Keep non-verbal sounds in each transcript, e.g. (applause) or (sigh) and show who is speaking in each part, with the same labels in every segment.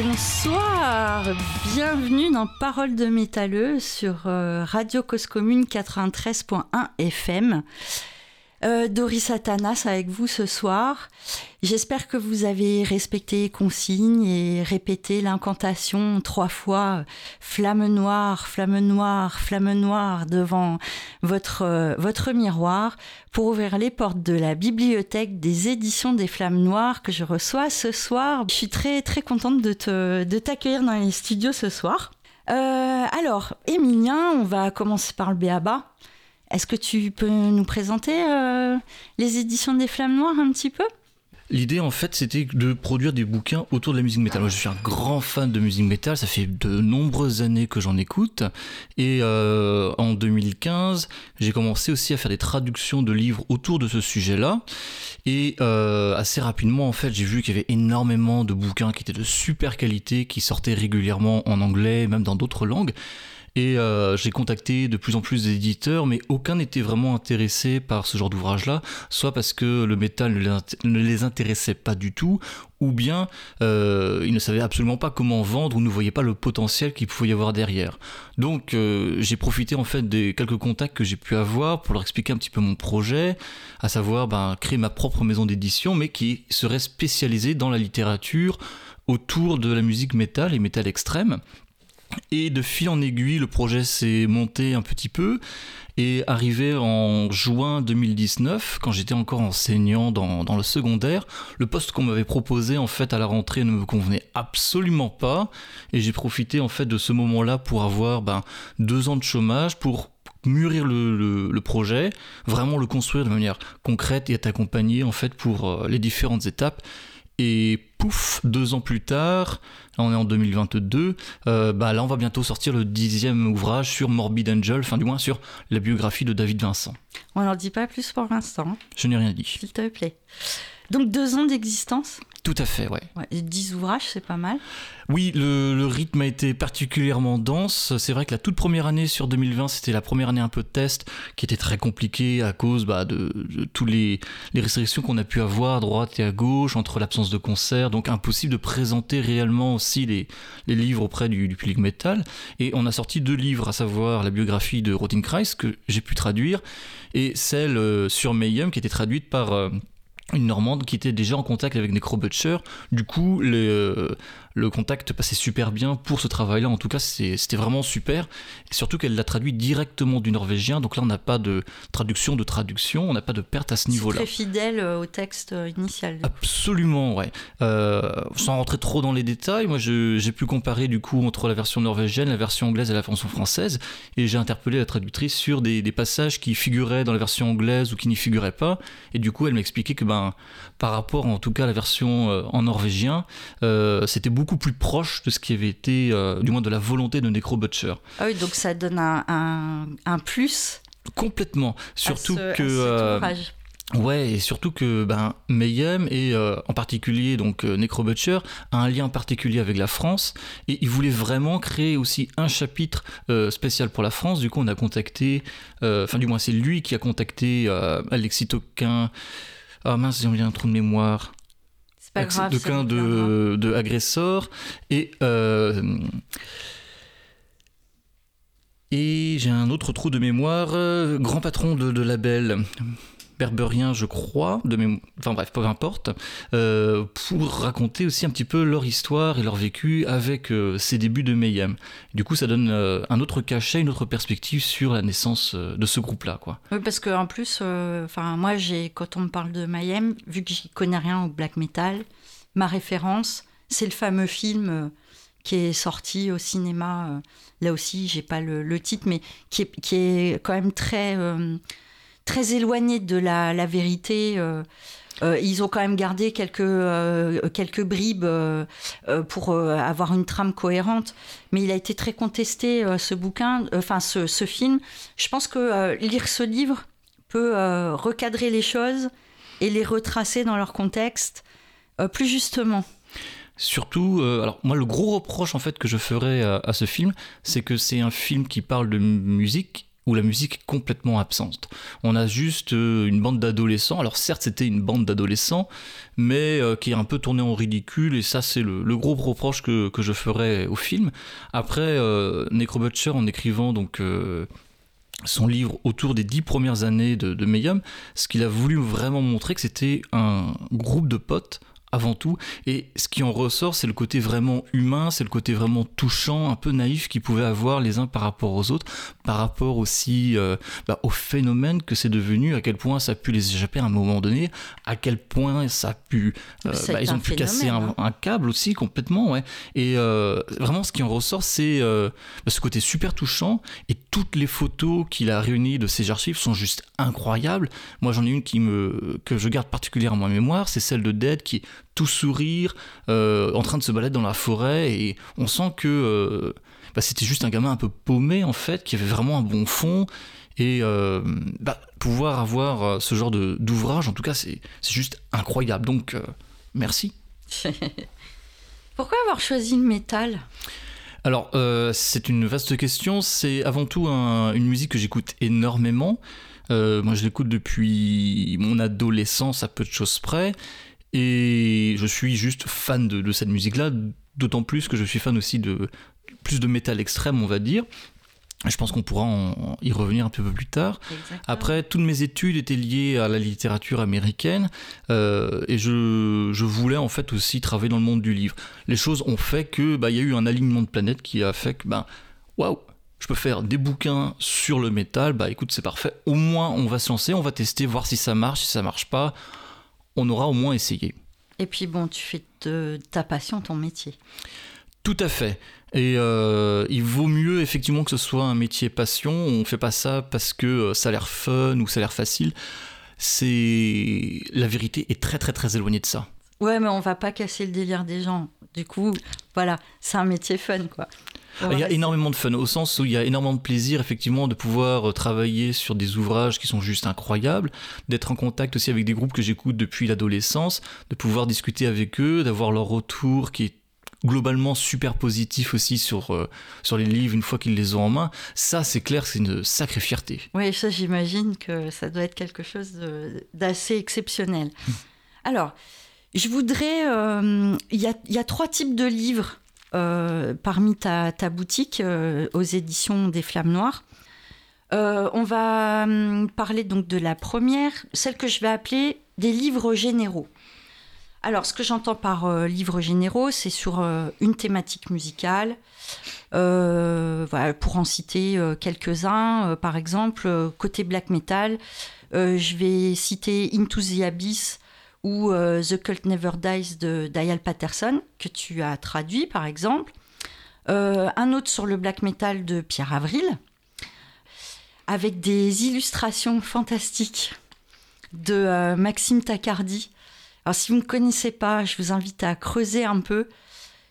Speaker 1: Bonsoir, bienvenue dans Parole de métalleux sur euh, Radio Cause Commune 93.1 FM. Euh, Doris Atanas avec vous ce soir. J'espère que vous avez respecté les consignes et répété l'incantation trois fois flamme noire, flamme noire, flamme noire devant votre, euh, votre miroir pour ouvrir les portes de la bibliothèque des éditions des flammes noires que je reçois ce soir. Je suis très très contente de, te, de t'accueillir dans les studios ce soir. Euh, alors, Emilien, on va commencer par le béaba. Est-ce que tu peux nous présenter euh, les éditions des Flammes Noires un petit peu?
Speaker 2: L'idée en fait c'était de produire des bouquins autour de la musique métal. Moi je suis un grand fan de musique métal, ça fait de nombreuses années que j'en écoute et euh, en 2015 j'ai commencé aussi à faire des traductions de livres autour de ce sujet-là et euh, assez rapidement en fait j'ai vu qu'il y avait énormément de bouquins qui étaient de super qualité, qui sortaient régulièrement en anglais, même dans d'autres langues. Et euh, j'ai contacté de plus en plus d'éditeurs, mais aucun n'était vraiment intéressé par ce genre d'ouvrage-là, soit parce que le métal ne les intéressait pas du tout, ou bien euh, ils ne savaient absolument pas comment vendre ou ne voyaient pas le potentiel qu'il pouvait y avoir derrière. Donc euh, j'ai profité en fait des quelques contacts que j'ai pu avoir pour leur expliquer un petit peu mon projet, à savoir ben, créer ma propre maison d'édition, mais qui serait spécialisée dans la littérature autour de la musique métal et métal extrême. Et de fil en aiguille, le projet s'est monté un petit peu et arrivé en juin 2019, quand j'étais encore enseignant dans, le secondaire, le poste qu'on m'avait proposé en fait à la rentrée ne me convenait absolument pas et j'ai profité en fait de ce moment-là pour avoir ben, deux ans de chômage pour mûrir le, le, le, projet, vraiment le construire de manière concrète et être accompagné en fait pour euh, les différentes étapes. Et pouf, deux ans plus tard, là on est en 2022, euh, bah là on va bientôt sortir le dixième ouvrage sur Morbid Angel, enfin du moins sur la biographie de David Vincent.
Speaker 1: On n'en dit pas plus pour l'instant.
Speaker 2: Je n'ai rien dit.
Speaker 1: S'il te plaît. Donc deux ans d'existence?
Speaker 2: Tout à fait, ouais.
Speaker 1: ouais et dix ouvrages, c'est pas mal.
Speaker 2: Oui, le, le, rythme a été particulièrement dense. C'est vrai que la toute première année sur 2020, c'était la première année un peu de test qui était très compliquée à cause bah, de, de toutes les, les restrictions qu'on a pu avoir à droite et à gauche, entre l'absence de concerts, donc impossible de présenter réellement aussi les, les livres auprès du, du, public métal. Et on a sorti deux livres, à savoir la biographie de Rotenkreis que j'ai pu traduire et celle euh, sur Mayhem qui était traduite par... Euh, une Normande qui était déjà en contact avec Butcher. Du coup, les, euh, le contact passait super bien pour ce travail-là. En tout cas, c'était vraiment super. Et surtout qu'elle l'a traduit directement du norvégien. Donc là, on n'a pas de traduction de traduction. On n'a pas de perte à ce niveau-là.
Speaker 1: Très fidèle au texte initial.
Speaker 2: Absolument, ouais. Euh, sans rentrer trop dans les détails, moi, j'ai pu comparer du coup entre la version norvégienne, la version anglaise et la version française. Et j'ai interpellé la traductrice sur des, des, passages qui figuraient dans la version anglaise ou qui n'y figuraient pas. Et du coup, elle m'expliquait que ben, par rapport en tout cas à la version euh, en norvégien, euh, c'était beaucoup plus proche de ce qui avait été, euh, du moins de la volonté de Necro Butcher.
Speaker 1: Ah oui, donc ça donne un, un, un plus.
Speaker 2: Complètement. Surtout
Speaker 1: à ce,
Speaker 2: que.
Speaker 1: À
Speaker 2: Ouais, et surtout que ben, Mayhem, et euh, en particulier donc euh, Necro Butcher, a un lien particulier avec la France, et il voulait vraiment créer aussi un chapitre euh, spécial pour la France. Du coup, on a contacté, enfin, du moins, c'est lui qui a contacté Alexis Toquin. Ah mince, j'ai un trou de mémoire.
Speaker 1: Pas grave.
Speaker 2: Toquin de, de Agressor, et. Et j'ai un autre trou de mémoire, grand patron de, de label berberien, je crois, de enfin bref, peu importe, euh, pour raconter aussi un petit peu leur histoire et leur vécu avec euh, ces débuts de Mayhem. Du coup, ça donne euh, un autre cachet, une autre perspective sur la naissance de ce groupe-là, quoi.
Speaker 1: Oui, parce qu'en plus, enfin moi, quand on me parle de Mayhem, vu que j'y connais rien au black metal, ma référence, c'est le fameux film qui est sorti au cinéma. là aussi, j'ai pas le, le, titre, mais qui est, qui est quand même très très éloigné de la, vérité. Euh, euh, ils ont quand même gardé quelques, euh, quelques bribes pour avoir une trame cohérente, mais il a été très contesté ce bouquin, enfin ce, film. Je pense que lire ce livre peut recadrer les choses et les retracer dans leur contexte plus justement.
Speaker 2: Surtout, alors moi le gros reproche en fait que je ferais à, à ce film, c'est que c'est un film qui parle de musique où la musique est complètement absente. On a juste euh, une bande d'adolescents, alors certes c'était une bande d'adolescents, mais euh, qui est un peu tournée en ridicule, et ça c'est le, gros reproche que, je ferais au film. Après, euh, Necro Butcher, en écrivant donc son livre autour des dix premières années de, de Mayhem, ce qu'il a voulu vraiment montrer que c'était un groupe de potes avant tout. Et ce qui en ressort, c'est le côté vraiment humain, c'est le côté vraiment touchant, un peu naïf qu'ils pouvaient avoir les uns par rapport aux autres, par rapport aussi euh, bah, au phénomène que c'est devenu, à quel point ça a pu les échapper à un moment donné, à quel point ça a pu...
Speaker 1: Euh, bah,
Speaker 2: ils ont pu casser
Speaker 1: hein.
Speaker 2: un, câble aussi complètement, ouais. Et euh, vraiment, ce qui en ressort, c'est bah, ce côté super touchant, et toutes les photos qu'il a réunies de ces archives sont juste incroyables. Moi, j'en ai une qui me, que je garde particulièrement en mémoire, c'est celle de Dead qui tout sourire, euh, en train de se balader dans la forêt, et on sent que euh, bah, c'était juste un gamin un peu paumé en fait, qui avait vraiment un bon fond. Et euh, bah, pouvoir avoir ce genre d'ouvrage, en tout cas, c'est juste incroyable. Donc, merci. (laughs)
Speaker 1: Pourquoi avoir choisi le métal?
Speaker 2: Alors, c'est une vaste question. C'est avant tout une musique que j'écoute énormément. moi, je l'écoute depuis mon adolescence à peu de choses près. Et je suis juste fan de, cette musique-là, d'autant plus que je suis fan aussi de plus de métal extrême, on va dire. Je pense qu'on pourra y revenir un peu plus tard. Après, toutes mes études étaient liées à la littérature américaine euh, et je, je, voulais en fait aussi travailler dans le monde du livre. Les choses ont fait que bah, il y a eu un alignement de planètes qui a fait que ben waouh, je peux faire des bouquins sur le métal. Bah écoute, c'est parfait. Au moins, on va se lancer, on va tester, voir si ça marche, si ça marche pas on aura au moins essayé.
Speaker 1: Et puis bon, tu fais de ta passion ton métier.
Speaker 2: Tout à fait. Et euh, il vaut mieux effectivement que ce soit un métier passion. On ne fait pas ça parce que euh, ça a l'air fun ou ça a l'air facile. C'est la vérité est très très très éloignée de ça.
Speaker 1: Ouais, mais on va pas casser le délire des gens. Du coup, voilà, c'est un métier fun quoi.
Speaker 2: Il y a énormément de fun, au sens où il y a énormément de plaisir, effectivement, de pouvoir euh, travailler sur des ouvrages qui sont juste incroyables, d'être en contact aussi avec des groupes que j'écoute depuis l'adolescence, de pouvoir discuter avec eux, d'avoir leur retour qui est globalement super positif aussi sur, euh, sur les livres une fois qu'ils les ont en main. Ça, c'est clair, c'est une sacrée fierté.
Speaker 1: Oui, ça, j'imagine que ça doit être quelque chose d'assez exceptionnel. Hum. Alors, je voudrais. Euh, il y, a, y, a, trois types de livres euh, parmi ta, boutique euh, aux éditions des Flammes Noires. Euh, on va hum, parler donc de la première, celle que je vais appeler des livres généraux. Alors, ce que j'entends par livres généraux, c'est sur une thématique musicale. pour en citer quelques-uns, par exemple, côté black metal, je vais citer Into the Abyss ou euh, The Cult Never Dies de Dial Patterson, que tu as traduit par exemple. Euh, un autre sur le black metal de Pierre Avril, avec des illustrations fantastiques de euh, Maxime Tacardi. Alors si vous ne connaissez pas, je vous invite à creuser un peu.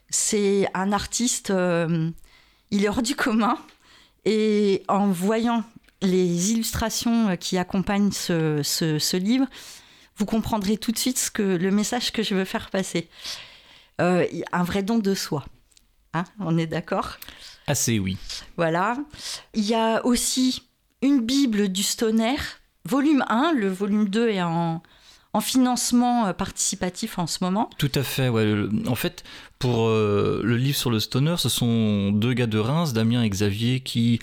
Speaker 1: C'est un artiste, il est hors du commun. Et en voyant les illustrations qui accompagnent ce livre, vous comprendrez tout de suite ce que, le message que je veux faire passer. Euh, un vrai don de soi. Hein, on est d'accord?
Speaker 2: Assez, oui.
Speaker 1: Voilà. Il y a aussi une Bible du Stoner, volume 1. Le volume 2 est en, en financement euh, participatif en ce moment.
Speaker 2: Tout à fait, ouais. En fait, pour euh, le livre sur le stoner, ce sont deux gars de Reims, Damien et Xavier, qui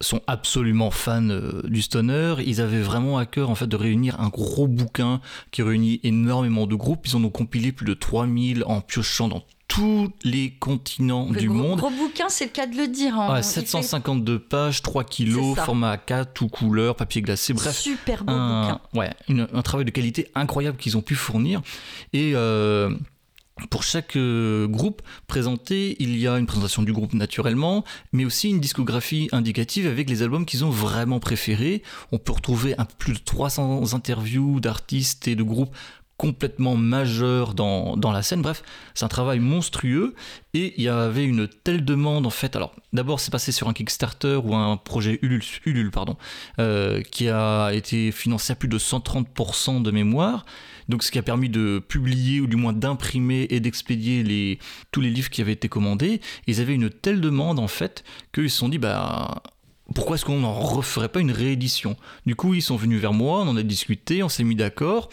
Speaker 2: sont absolument fans euh, du stoner. Ils avaient vraiment à cœur en fait de réunir un gros bouquin qui réunit énormément de groupes. Ils en ont compilé plus de 3000 en piochant dans tous les continents du monde.
Speaker 1: Gros bouquin, c'est le cas de le dire.
Speaker 2: Hein. 752 pages, 3 kilos, format A4, tout couleur, papier glacé, bref.
Speaker 1: Super beau
Speaker 2: un,
Speaker 1: bouquin.
Speaker 2: Ouais, un travail de qualité incroyable qu'ils ont pu fournir. Et euh, pour chaque euh, groupe présenté, il y a une présentation du groupe naturellement, mais aussi une discographie indicative avec les albums qu'ils ont vraiment préférés. On peut retrouver plus de 300 interviews d'artistes et de groupes complètement majeurs dans, dans la scène. Bref, c'est un travail monstrueux et il y avait une telle demande en fait. Alors d'abord c'est passé sur un Kickstarter ou un projet Ulule, Ulule pardon, euh, qui a été financé à plus de 130% de mémoire donc ce qui a permis de publier ou du moins d'imprimer et d'expédier les, tous les livres qui avaient été commandés. ils avaient une telle demande en fait qu'ils se sont dit bah pourquoi est-ce qu'on n'en referait pas une réédition? Du coup, ils sont venus vers moi, on en a discuté, on s'est mis d'accord.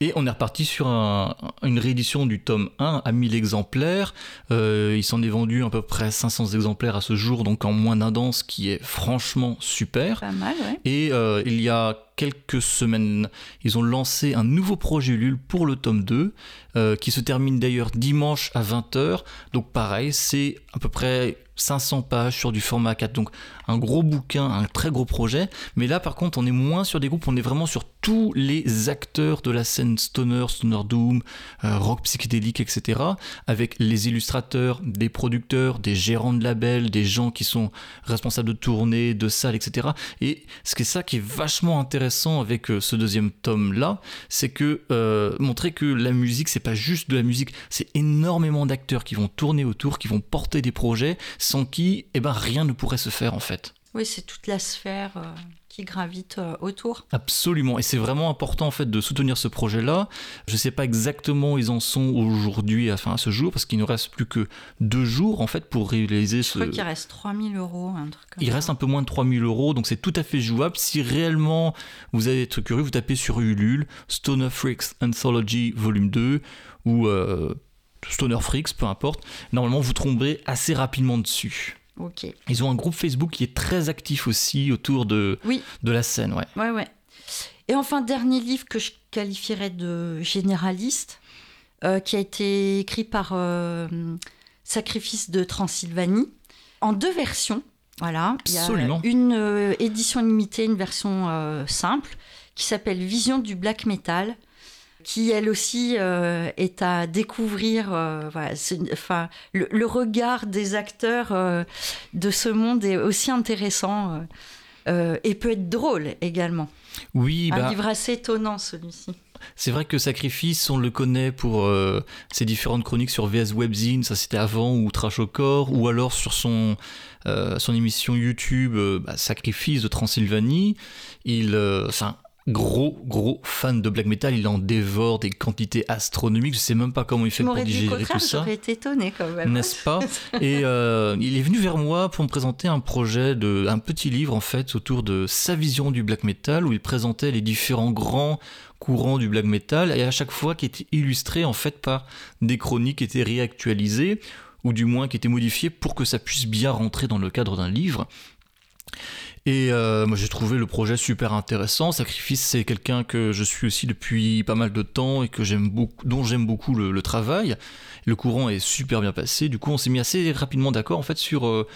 Speaker 2: Et on est reparti sur une réédition du tome 1 à 1000 exemplaires. Euh, il s'en est vendu à peu près 500 exemplaires à ce jour, donc en moins d'un an, ce qui est franchement super.
Speaker 1: Pas mal, ouais.
Speaker 2: Et euh, il y a quelques semaines, ils ont lancé un nouveau projet Ulule pour le tome 2, euh, qui se termine d'ailleurs dimanche à 20h. Donc pareil, c'est à peu près 500 pages sur du format 4. Donc un gros bouquin, un très gros projet. Mais là par contre on est moins sur des groupes, on est vraiment sur tous les acteurs de la scène stoner, stoner doom, euh, rock psychédélique, etc. Avec les illustrateurs, des producteurs, des gérants de labels, des gens qui sont responsables de tournées, de salles, etc. Et ce qui est ça qui est vachement intéressant avec euh, ce deuxième tome là, c'est que euh, montrer que la musique c'est pas juste de la musique, c'est énormément d'acteurs qui vont tourner autour, qui vont porter des projets sans qui eh ben, rien ne pourrait se faire en fait.
Speaker 1: Oui, c'est toute la sphère euh, qui gravite euh, autour.
Speaker 2: Absolument, et c'est vraiment important en fait de soutenir ce projet-là. Je ne sais pas exactement où ils en sont aujourd'hui, enfin à ce jour, parce qu'il ne reste plus que deux jours en fait pour réaliser
Speaker 1: Je
Speaker 2: ce.
Speaker 1: crois qu'il reste 3000 euros, un truc comme
Speaker 2: Il
Speaker 1: ça.
Speaker 2: reste un peu moins de 3000 euros, donc c'est tout à fait jouable. Si réellement vous allez être curieux, vous tapez sur Ulule Stoner Freaks Anthology Volume 2 ou euh, Stoner Freaks, peu importe. Normalement, vous tomberez assez rapidement dessus.
Speaker 1: Ok.
Speaker 2: Ils ont un groupe Facebook qui est très actif aussi autour de,
Speaker 1: Oui,
Speaker 2: de la scène, ouais.
Speaker 1: ouais, ouais. Et enfin, dernier livre que je qualifierais de généraliste, euh, qui a été écrit par euh, Sacrifice de Transylvanie, en deux versions. Voilà. Il y a
Speaker 2: Absolument.
Speaker 1: une euh, édition limitée, une version simple, qui s'appelle Vision du black metal, qui elle aussi euh, est à découvrir. euh, voilà, enfin, le, le regard des acteurs euh, de ce monde est aussi intéressant et peut être drôle également.
Speaker 2: Oui,
Speaker 1: Un
Speaker 2: bah,
Speaker 1: livre assez étonnant celui-ci.
Speaker 2: c'est vrai que Sacrifice, on le connaît pour euh, ses différentes chroniques sur VS Webzine, ça c'était avant, ou Trash au corps, ou alors sur son, euh, son émission YouTube euh, bah, Sacrifice de Transylvanie. Il, c'est un gros, gros fan de black metal, il en dévore des quantités astronomiques, je sais même pas comment il fait pour digérer tout ça.
Speaker 1: j'aurais été étonnée quand même.
Speaker 2: n'est-ce pas? Et euh, il est venu vers moi pour me présenter un projet de un petit livre en fait autour de sa vision du black metal où il présentait les différents grands courants du black metal et à chaque fois qui était illustré en fait par des chroniques qui étaient réactualisées ou du moins qui étaient modifiées pour que ça puisse bien rentrer dans le cadre d'un livre. Et euh, moi j'ai trouvé le projet super intéressant. Sacrifice c'est quelqu'un que je suis aussi depuis pas mal de temps et dont j'aime beaucoup le, travail. Le courant est super bien passé. Du coup on s'est mis assez rapidement d'accord en fait sur euh,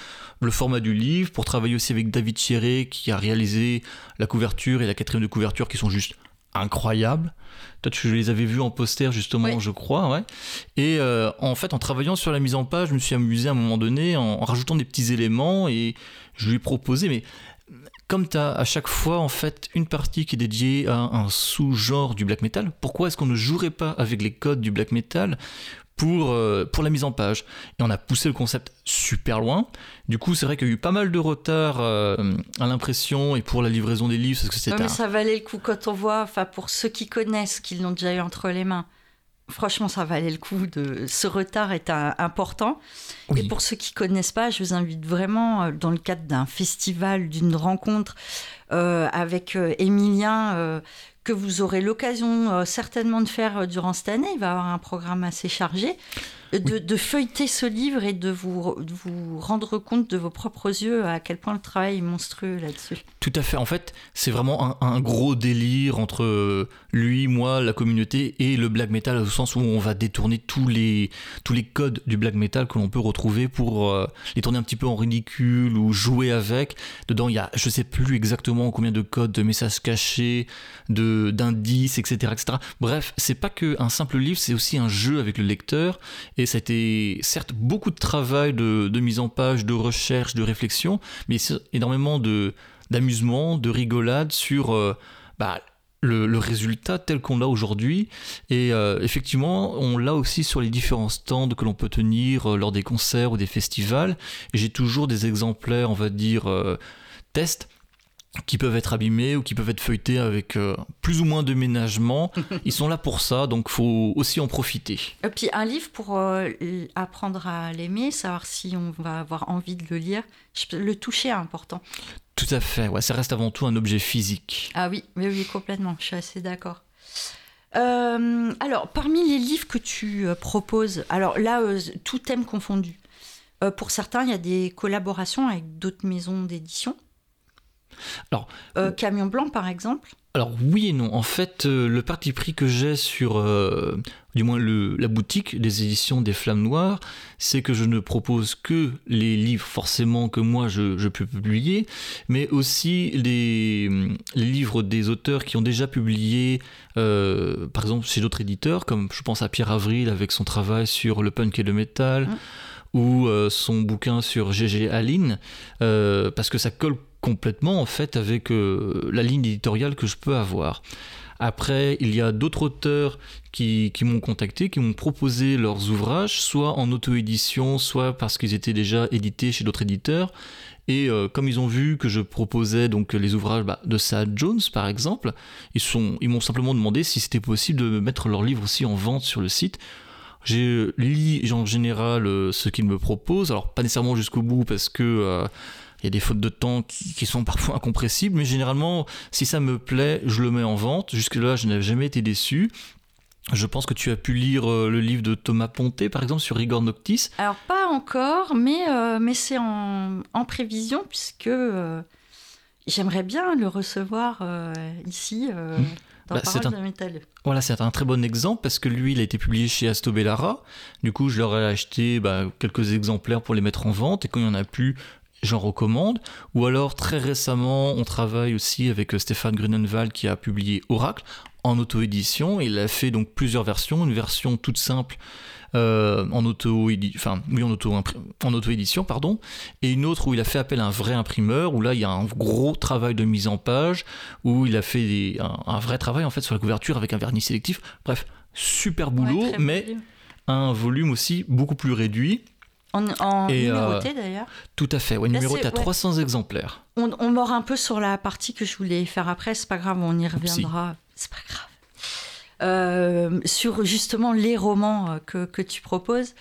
Speaker 2: le format du livre pour travailler aussi avec David Thierry qui a réalisé la couverture et la quatrième de couverture qui sont juste incroyables. Toi tu les avais vus en poster justement
Speaker 1: Oui.
Speaker 2: je crois ouais. Et euh, en fait en travaillant sur la mise en page je me suis amusé à un moment donné en, en rajoutant des petits éléments et je lui ai proposé mais comme tu as à chaque fois en fait une partie qui est dédiée à un sous-genre du black metal, pourquoi est-ce qu'on ne jouerait pas avec les codes du black metal pour, euh, pour la mise en page Et on a poussé le concept super loin. Du coup, c'est vrai qu'il y a eu pas mal de retard euh, à l'impression et pour la livraison des livres, parce que
Speaker 1: Ouais,
Speaker 2: c'était
Speaker 1: mais
Speaker 2: un-
Speaker 1: ça valait le coup quand on voit, enfin pour ceux qui connaissent, qui l'ont déjà eu entre les mains. Franchement, ça valait le coup. De... Ce retard est un- important.
Speaker 2: Oui.
Speaker 1: Et pour ceux qui connaissent pas, je vous invite vraiment, euh, dans le cadre d'un festival, d'une rencontre euh, avec Émilien, que vous aurez l'occasion euh, certainement de faire euh, durant cette année. Il va avoir un programme assez chargé. De, de feuilleter ce livre et de vous, de vous rendre compte de vos propres yeux à quel point le travail est monstrueux là-dessus.
Speaker 2: Tout à fait. En fait, c'est vraiment un, un gros délire entre euh, lui, moi, la communauté et le black metal, au sens où on va détourner tous les, tous les codes du black metal que l'on peut retrouver pour euh, les tourner un petit peu en ridicule ou jouer avec. Dedans, il y a, je sais plus exactement combien de codes, de messages cachés, de d'indices, etc., etc. Bref, c'est pas que un simple livre, c'est aussi un jeu avec le lecteur. Et ça a été certes beaucoup de travail de, mise en page, de recherche, de réflexion, mais énormément d'amusement, de rigolade sur euh, bah, le, résultat tel qu'on l'a aujourd'hui. Et euh, effectivement, on l'a aussi sur les différents stands que l'on peut tenir euh, lors des concerts ou des festivals. Et j'ai toujours des exemplaires, on va dire, tests qui peuvent être abîmés ou qui peuvent être feuilletés avec euh, plus ou moins de ménagement. (laughs) Ils sont là pour ça, donc faut aussi en profiter.
Speaker 1: Et puis un livre pour euh, apprendre à l'aimer, savoir si on va avoir envie de le lire. Le toucher est important.
Speaker 2: Tout à fait, ouais, ça reste avant tout un objet physique.
Speaker 1: Ah oui, oui, oui complètement, je suis assez d'accord. Euh, alors, parmi les livres que tu proposes, alors là, tout thème confondu, pour certains, il y a des collaborations avec d'autres maisons d'édition. Alors, euh, camion blanc, par exemple
Speaker 2: alors oui et non. En fait, euh, le parti pris que j'ai sur, euh, du moins le, la boutique des éditions des Flammes Noires, c'est que je ne propose que les livres forcément que moi je, peux publier, mais aussi les, les, livres des auteurs qui ont déjà publié, par exemple chez d'autres éditeurs, comme je pense à Pierre Avril avec son travail sur le punk et le métal. Mmh. ou son bouquin sur GG Aline, parce que ça colle complètement en fait avec euh, la ligne éditoriale que je peux avoir. Après, il y a d'autres auteurs qui, m'ont contacté, qui m'ont proposé leurs ouvrages, soit en auto-édition, soit parce qu'ils étaient déjà édités chez d'autres éditeurs. Et euh, comme ils ont vu que je proposais donc les ouvrages bah, de Sad Jones par exemple, ils ils m'ont simplement demandé si c'était possible de mettre leurs livres aussi en vente sur le site. J'ai lu en général euh, ce qu'ils me proposent, alors pas nécessairement jusqu'au bout parce que il y a des fautes de temps qui, sont parfois incompressibles, mais généralement, si ça me plaît, je le mets en vente. Jusque-là, je n'avais jamais été déçu. Je pense que tu as pu lire euh, le livre de Thomas Ponté, par exemple, sur Rigor Noctis.
Speaker 1: Alors, pas encore, mais, euh, mais c'est en, prévision, puisque euh, j'aimerais bien le recevoir ici. Mmh. Bah, c'est un...
Speaker 2: Voilà, c'est un très bon exemple parce que lui, il a été publié chez Astobellara. Du coup, je leur ai acheté bah, quelques exemplaires pour les mettre en vente. Et quand il n'y en a plus, j'en recommande. Ou alors très récemment, on travaille aussi avec euh, Stéphane Grunenwald qui a publié Oracle en auto-édition. Il a fait donc plusieurs versions, une version toute simple euh, en auto enfin oui en auto en auto édition pardon. Et une autre où il a fait appel à un vrai imprimeur où là il y a un gros travail de mise en page où il a fait un, vrai travail en fait sur la couverture avec un vernis sélectif. Bref super boulot mais un volume aussi beaucoup plus réduit
Speaker 1: en, numéroté euh, d'ailleurs
Speaker 2: Tout à fait, ouais, numéroté à 300 exemplaires.
Speaker 1: On, on, mord un peu sur la partie que je voulais faire après, c'est pas grave, on y reviendra. C'est pas grave. Euh, sur justement les romans euh, que, que tu proposes.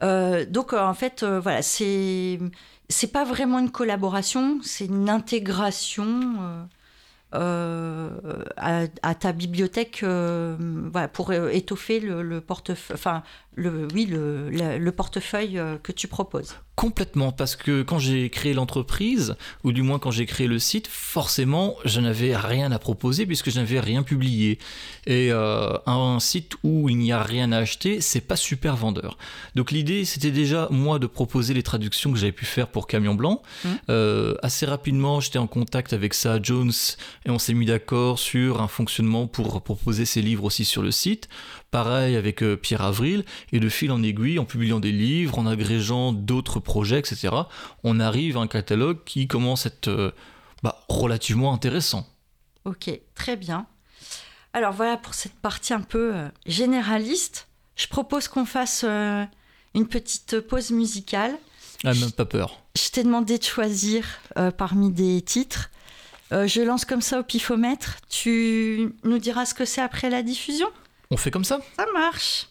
Speaker 1: donc en fait, voilà, c'est c'est pas vraiment une collaboration, c'est une intégration euh, à, ta bibliothèque euh, voilà, pour étoffer le, portefeuille, enfin, le, oui, le, le, portefeuille que tu proposes.
Speaker 2: Complètement, parce que quand j'ai créé l'entreprise, ou du moins quand j'ai créé le site, forcément, je n'avais rien à proposer puisque je n'avais rien publié. Et un site où il n'y a rien à acheter, c'est pas super vendeur. Donc l'idée, c'était déjà moi de proposer les traductions que j'avais pu faire pour Camion Blanc. Mmh. assez rapidement, j'étais en contact avec ça, Jones, et on s'est mis d'accord sur un fonctionnement pour proposer ses livres aussi sur le site. Pareil avec euh, Pierre Avril, et de fil en aiguille, en publiant des livres, en agrégeant d'autres projets, etc., on arrive à un catalogue qui commence à être euh, bah, relativement intéressant.
Speaker 1: Ok, très bien. Alors voilà pour cette partie un peu euh, généraliste. Je propose qu'on fasse une petite pause musicale.
Speaker 2: Ah, même pas peur.
Speaker 1: Je t'ai demandé de choisir parmi des titres. Euh, je lance comme ça au pifomètre. Tu nous diras ce que c'est après la diffusion?
Speaker 2: On fait comme ça?
Speaker 1: Ça marche.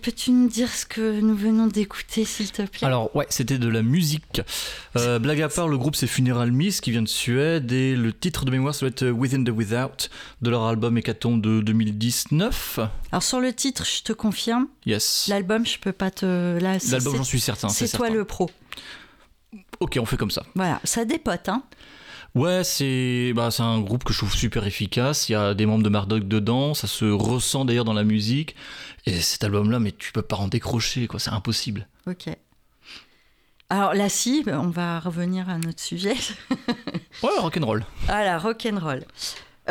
Speaker 1: Peux-tu nous dire ce que nous venons d'écouter, s'il te plaît?
Speaker 2: Alors, ouais, c'était de la musique. Euh, blague à part, le groupe c'est Funeral Mist qui vient de Suède et le titre de mémoire ça doit être Within the Without de leur album Hécatombe de 2019.
Speaker 1: Alors, sur le titre, je te confirme.
Speaker 2: Yes.
Speaker 1: L'album, je peux pas te.
Speaker 2: L'album, j'en suis certain.
Speaker 1: C'est toi le pro.
Speaker 2: Ok, on fait comme ça.
Speaker 1: Voilà, ça dépote, hein.
Speaker 2: Ouais, c'est bah, un groupe que je trouve super efficace. Il y a des membres de Marduk dedans, ça se ressent d'ailleurs dans la musique. Et cet album-là, mais tu peux pas en décrocher, quoi. C'est impossible.
Speaker 1: Ok. Alors là, si, on va revenir à notre sujet. (laughs)
Speaker 2: ouais, rock'n'roll.
Speaker 1: Voilà, rock'n'roll.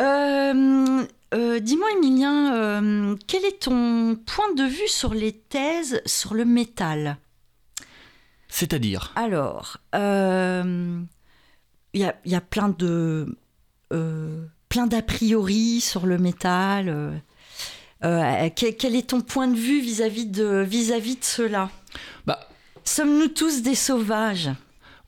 Speaker 1: Euh, euh, Dis-moi, Emilien, euh, quel est ton point de vue sur les thèses sur le métal?
Speaker 2: C'est-à-dire?
Speaker 1: Alors, il y a, plein de euh, plein d'a priori sur le métal. Euh, euh, quel, est ton point de vue vis-à-vis de vis-à-vis de cela?
Speaker 2: Bah,
Speaker 1: Sommes-nous tous des sauvages?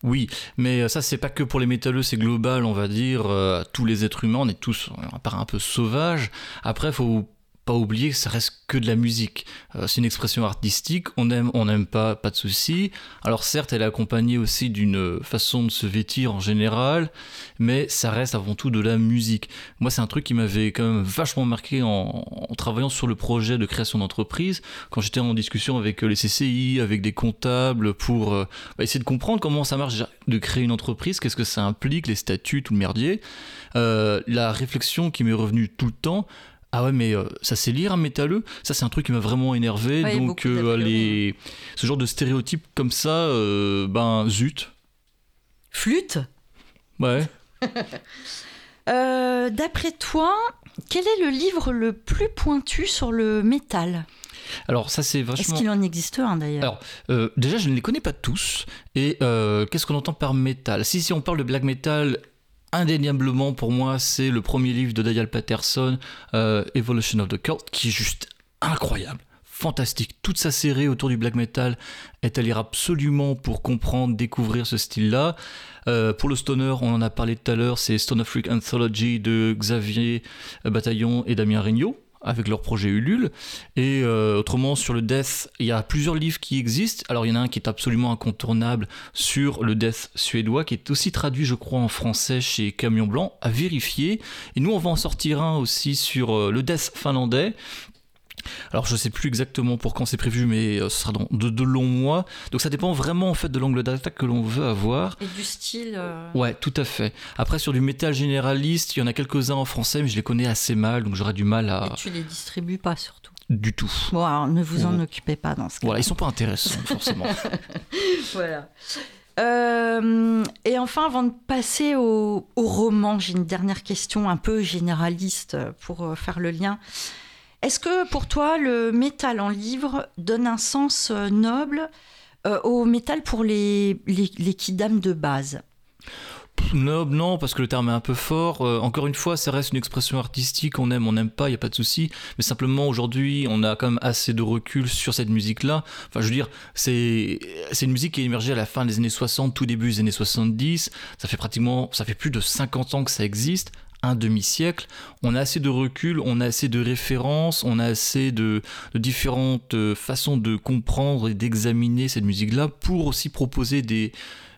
Speaker 2: Oui, mais ça c'est pas que pour les métalleux, c'est global, on va dire. tous les êtres humains, on est tous, on part un peu sauvages. Après, faut pas oublier que ça reste que de la musique. Euh, c'est une expression artistique, on aime, on n'aime pas, pas de souci. Alors certes, elle est accompagnée aussi d'une façon de se vêtir en général, mais ça reste avant tout de la musique. Moi, c'est un truc qui m'avait quand même vachement marqué en, travaillant sur le projet de création d'entreprise, quand j'étais en discussion avec les CCI, avec des comptables, pour euh, bah, essayer de comprendre comment ça marche de créer une entreprise, qu'est-ce que ça implique, les statuts, tout le merdier. Euh, la réflexion qui m'est revenue tout le temps, ah ouais, mais euh, ça c'est lire un métalleux? Ça, c'est un truc qui m'a vraiment énervé. donc, euh, les... ce genre de stéréotypes comme ça, euh, ben zut.
Speaker 1: Flûte?
Speaker 2: Ouais. (laughs)
Speaker 1: D'après toi, quel est le livre le plus pointu sur le métal?
Speaker 2: Alors ça c'est vachement...
Speaker 1: Est-ce qu'il en existe un d'ailleurs?
Speaker 2: Alors déjà je ne les connais pas tous et qu'est-ce qu'on entend par métal? Si si on parle de black metal indéniablement pour moi c'est le premier livre de Daniel Patterson, euh, Evolution of the Cult, qui est juste incroyable. Fantastique. Toute sa série autour du black metal est à lire absolument pour comprendre, découvrir ce style-là. Euh, pour le stoner, on en a parlé tout à l'heure, c'est Stone Freak Anthology de Xavier Bataillon et Damien Rignot avec leur projet Ulule. Et euh, autrement, sur le death, il y a plusieurs livres qui existent. Alors, il y en a un qui est absolument incontournable sur le death suédois, qui est aussi traduit, je crois, en français chez Camion Blanc, à vérifier. Et nous, on va en sortir un aussi sur euh, le death finlandais, alors je sais plus exactement pour quand c'est prévu, mais euh, ce sera dans de, longs mois. Donc ça dépend vraiment en fait de l'angle d'attaque que l'on veut avoir.
Speaker 1: Et du style. Euh.
Speaker 2: Ouais, tout à fait. Après sur du métal généraliste, il y en a quelques-uns en français, mais je les connais assez mal, donc j'aurais du mal à.
Speaker 1: Et tu les distribues pas surtout.
Speaker 2: du tout.
Speaker 1: Bon, alors ne vous en occupez pas dans ce cas.
Speaker 2: Voilà, ils sont pas intéressants, forcément. (laughs)
Speaker 1: voilà. Euh, et enfin, avant de passer au, roman, j'ai une dernière question un peu généraliste pour euh, faire le lien. Est-ce que pour toi, le métal en livre donne un sens euh, noble au métal pour les, les, de base?
Speaker 2: Noble, non, parce que le terme est un peu fort. Euh, encore une fois, ça reste une expression artistique, on aime, on n'aime pas, il n'y a pas de souci. Mais simplement, aujourd'hui, on a quand même assez de recul sur cette musique-là. Enfin, je veux dire, c'est une musique qui est émergée à la fin des années 60, tout début des années 70. Ça fait pratiquement, ça fait plus de 50 ans que ça existe un demi-siècle, on a assez de recul, on a assez de références, on a assez de, de différentes façons de comprendre et d'examiner cette musique-là pour aussi proposer des,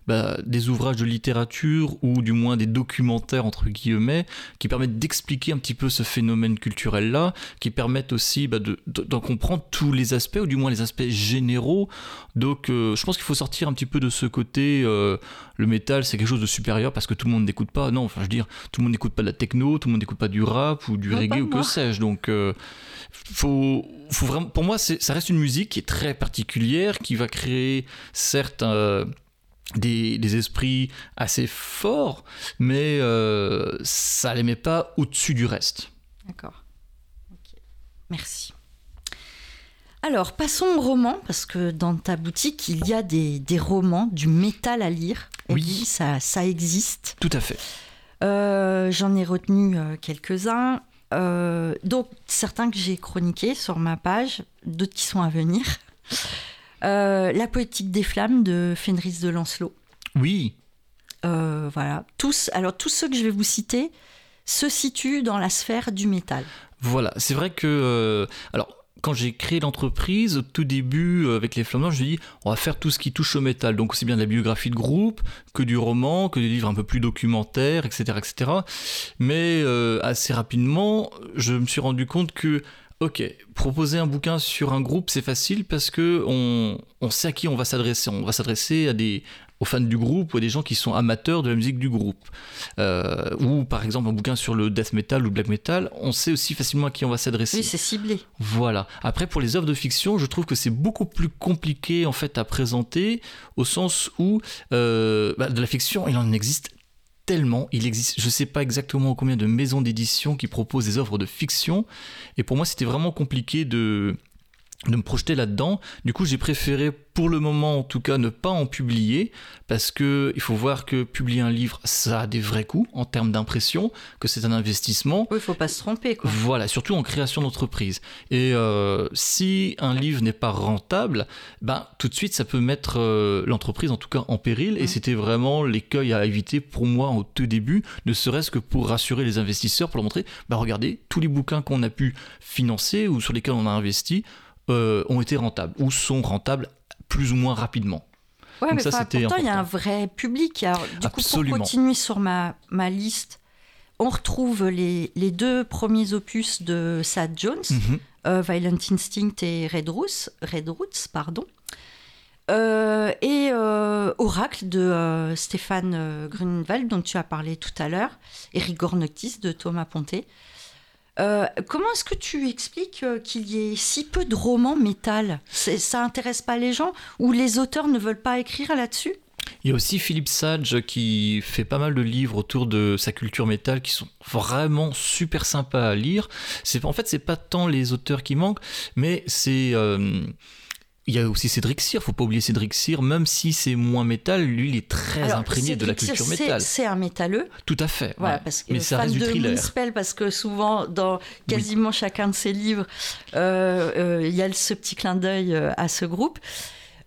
Speaker 2: bah, des ouvrages de littérature ou du moins des documentaires entre guillemets qui permettent d'expliquer un petit peu ce phénomène culturel là, qui permettent aussi bah, d'en comprendre tous les aspects ou du moins les aspects généraux. Donc euh, je pense qu'il faut sortir un petit peu de ce côté euh, le métal c'est quelque chose de supérieur parce que tout le monde n'écoute pas. Non, enfin je veux dire tout le monde n'écoute pas de la techno, tout le monde n'écoute pas du rap ou du reggae ou que sais-je. Donc euh, faut, faut vraiment, pour moi, ça reste une musique qui est très particulière, qui va créer certes des, esprits assez forts, mais euh, ça ne les met pas au-dessus du reste.
Speaker 1: D'accord. Merci. Alors, passons au roman, parce que dans ta boutique, il y a des, romans, du métal à lire. oui, ça, ça existe.
Speaker 2: Tout à fait.
Speaker 1: Euh, j'en ai retenu euh, quelques-uns. donc, certains que j'ai chroniqués sur ma page, d'autres qui sont à venir. Euh, la poétique des flammes de Fenris de Lancelot.
Speaker 2: Oui.
Speaker 1: Euh, voilà. Tous, alors tous ceux que je vais vous citer se situent dans la sphère du métal.
Speaker 2: Voilà, c'est vrai que euh, alors quand j'ai créé l'entreprise, au tout début, avec les Flammes je me dis, on va faire tout ce qui touche au métal. Donc aussi bien de la biographie de groupe, que du roman, que des livres un peu plus documentaires, etc. etc. Mais assez rapidement, je me suis rendu compte que Ok, proposer un bouquin sur un groupe, c'est facile parce que on, sait à qui on va s'adresser. On va s'adresser à des aux fans du groupe ou à des gens qui sont amateurs de la musique du groupe. Euh, ou par exemple un bouquin sur le death metal ou black metal, on sait aussi facilement à qui on va s'adresser.
Speaker 1: Oui, c'est ciblé.
Speaker 2: Voilà. Après, pour les œuvres de fiction, je trouve que c'est beaucoup plus compliqué en fait à présenter, au sens où euh, bah, de la fiction, il en existe tellement. Il existe, je ne sais pas exactement combien de maisons d'édition qui proposent des œuvres de fiction. Et pour moi, c'était vraiment compliqué de, de me projeter là-dedans. Du coup, j'ai préféré, pour le moment en tout cas, ne pas en publier, parce que il faut voir que publier un livre, ça a des vrais coûts en termes d'impression, que c'est un investissement.
Speaker 1: Oui, il faut pas se tromper. Quoi.
Speaker 2: Voilà, surtout en création d'entreprise. Et euh, si un livre n'est pas rentable, ben tout de suite, ça peut mettre euh, l'entreprise, en tout cas, en péril. Et mmh. c'était vraiment l'écueil à éviter pour moi au tout début, ne serait-ce que pour rassurer les investisseurs, pour leur montrer, ben regardez, tous les bouquins qu'on a pu financer ou sur lesquels on a investi, euh, ont été rentables ou sont rentables plus ou moins rapidement.
Speaker 1: Ouais, mais ça, pourtant, il y a un vrai public. Alors, du coup, pour continuer sur ma, ma liste, on retrouve les, les, deux premiers opus de Sad Jones, mhm. euh, Violent Instinct et Red Roots, Red Roots pardon. Euh, et Oracle de Stéphane Grunewald, dont tu as parlé tout à l'heure, et Rigor Noctis de Thomas Ponté. Euh, comment est-ce que tu expliques euh, qu'il y ait si peu de romans métal? Ça intéresse pas les gens ou les auteurs ne veulent pas écrire là-dessus?
Speaker 2: Il y a aussi Philippe Sage qui fait pas mal de livres autour de sa culture métal qui sont vraiment super sympas à lire. C'est en fait c'est pas tant les auteurs qui manquent, mais c'est euh, il y a aussi Cédric Cyr, faut pas oublier Cédric Cyr, même si c'est moins métal, lui il est très imprégné de la culture métal.
Speaker 1: C'est un métalleux.
Speaker 2: Tout à fait.
Speaker 1: parce que Mais ça reste du thriller. Spell, parce que souvent dans quasiment chacun de ses livres, euh, euh, il y a ce petit clin d'œil euh, à ce groupe.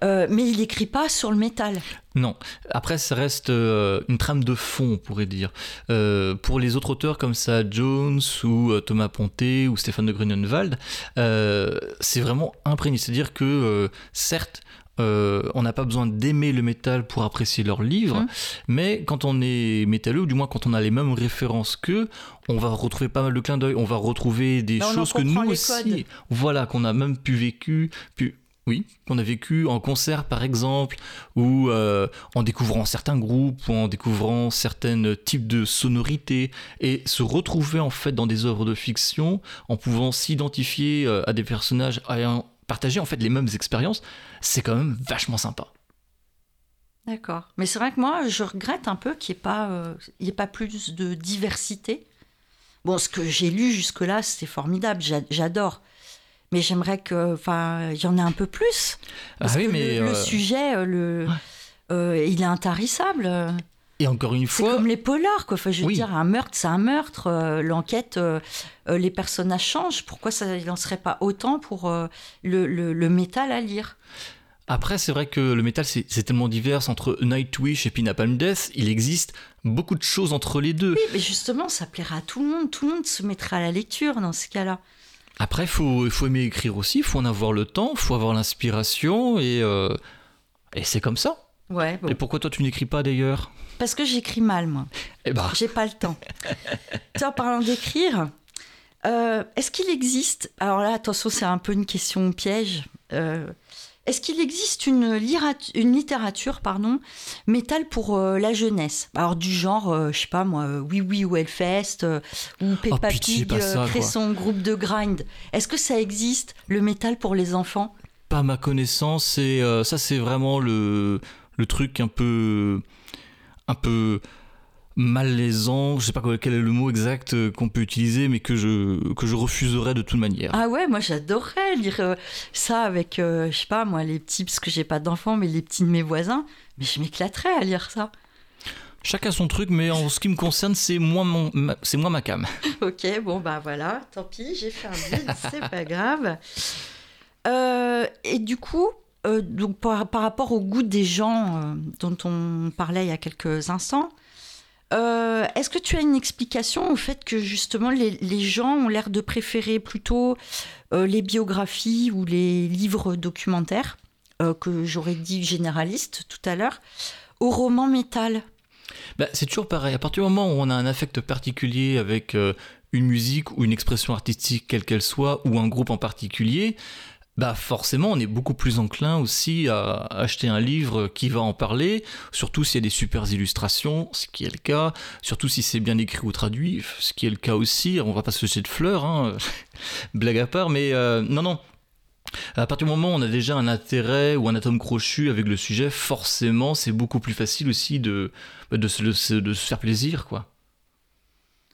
Speaker 1: Euh, mais il n'écrit pas sur le métal.
Speaker 2: Non. Après, ça reste euh, une trame de fond, on pourrait dire. Euh, pour les autres auteurs comme ça, Jones ou Thomas Ponté ou Stéphane de Grunenwald, c'est vraiment imprégné. C'est-à-dire que, certes, on n'a pas besoin d'aimer le métal pour apprécier leurs livres, mmh. mais quand on est métalleux, ou du moins quand on a les mêmes références qu'eux, on va retrouver pas mal de clins d'œil, on va retrouver des choses que nous aussi, voilà, qu'on a même pu vécu, pu oui, qu'on a vécu en concert par exemple, ou euh, en découvrant certains groupes, ou en découvrant certains types de sonorités, et se retrouver en fait dans des œuvres de fiction en pouvant s'identifier euh, à des personnages ayant partagé en fait les mêmes expériences, c'est quand même vachement sympa.
Speaker 1: D'accord. Mais c'est vrai que moi, je regrette un peu qu'il n'y euh, ait pas plus de diversité. Bon, ce que j'ai lu jusque-là, c'est formidable, j'adore mais j'aimerais que, enfin, il y en ait un peu plus.
Speaker 2: ah oui, mais
Speaker 1: le, euh, sujet, euh, le, euh, il est intarissable.
Speaker 2: Et encore une fois,
Speaker 1: c'est comme les polars, quoi. Enfin, je veux dire, un meurtre, c'est un meurtre. L'enquête, les personnages changent. Pourquoi ça n'en serait pas autant pour le, le, métal à lire?
Speaker 2: Après, c'est vrai que le métal, c'est tellement divers entre Nightwish et puis Napalm Death. Il existe beaucoup de choses entre les deux.
Speaker 1: Oui, mais justement, ça plaira à tout le monde. Tout le monde se mettra à la lecture dans ce cas-là.
Speaker 2: Après, il faut, faut aimer écrire aussi, il faut en avoir le temps, il faut avoir l'inspiration, et, euh, et c'est comme ça.
Speaker 1: Ouais,
Speaker 2: Et pourquoi toi tu n'écris pas d'ailleurs?
Speaker 1: Parce que j'écris mal, moi.
Speaker 2: Eh ben.
Speaker 1: J'ai pas le temps. (laughs) en parlant d'écrire, euh, est-ce qu'il existe? Alors là, attention, c'est un peu une question piège. Euh, est-ce qu'il existe une, une littérature pardon, métal pour euh, la jeunesse? Alors du genre, euh, je sais pas moi, euh, Oui Oui ou Hellfest, ou Peppa oh, Pig crée son groupe de grind. Est-ce que ça existe, le métal pour les enfants?
Speaker 2: Pas ma connaissance, et ça c'est vraiment le, le truc un peu... un peu malaisant, je sais pas quel est le mot exact euh, qu'on peut utiliser, mais que je, que je refuserais de toute manière.
Speaker 1: Ah ouais, moi j'adorerais lire euh, ça avec, euh, je sais pas moi, les petits, parce que j'ai pas d'enfants, mais les petits de mes voisins, mais je m'éclaterais à lire ça.
Speaker 2: Chacun son truc, mais en ce qui me concerne, c'est moi, mon, c'est moi ma cam. (laughs)
Speaker 1: ok, bon bah voilà, tant pis, j'ai fait un vide, (laughs) c'est pas grave. et du coup, donc par, par, rapport au goût des gens dont on parlait il y a quelques instants, euh, est-ce que tu as une explication au fait que justement les, gens ont l'air de préférer plutôt euh, les biographies ou les livres documentaires, euh, que j'aurais dit généralistes tout à l'heure, au roman métal?
Speaker 2: Bah, C'est toujours pareil. À partir du moment où on a un affect particulier avec une musique ou une expression artistique quelle qu'elle soit, ou un groupe en particulier, bah forcément on est beaucoup plus enclin aussi à acheter un livre qui va en parler, surtout s'il y a des super illustrations, ce qui est le cas, surtout si c'est bien écrit ou traduit, ce qui est le cas aussi, on va pas se jeter de fleurs, hein, (laughs) blague à part, mais euh, non non. À partir du moment où on a déjà un intérêt ou un atome crochu avec le sujet, forcément c'est beaucoup plus facile aussi de, de, se, de, se faire plaisir, quoi.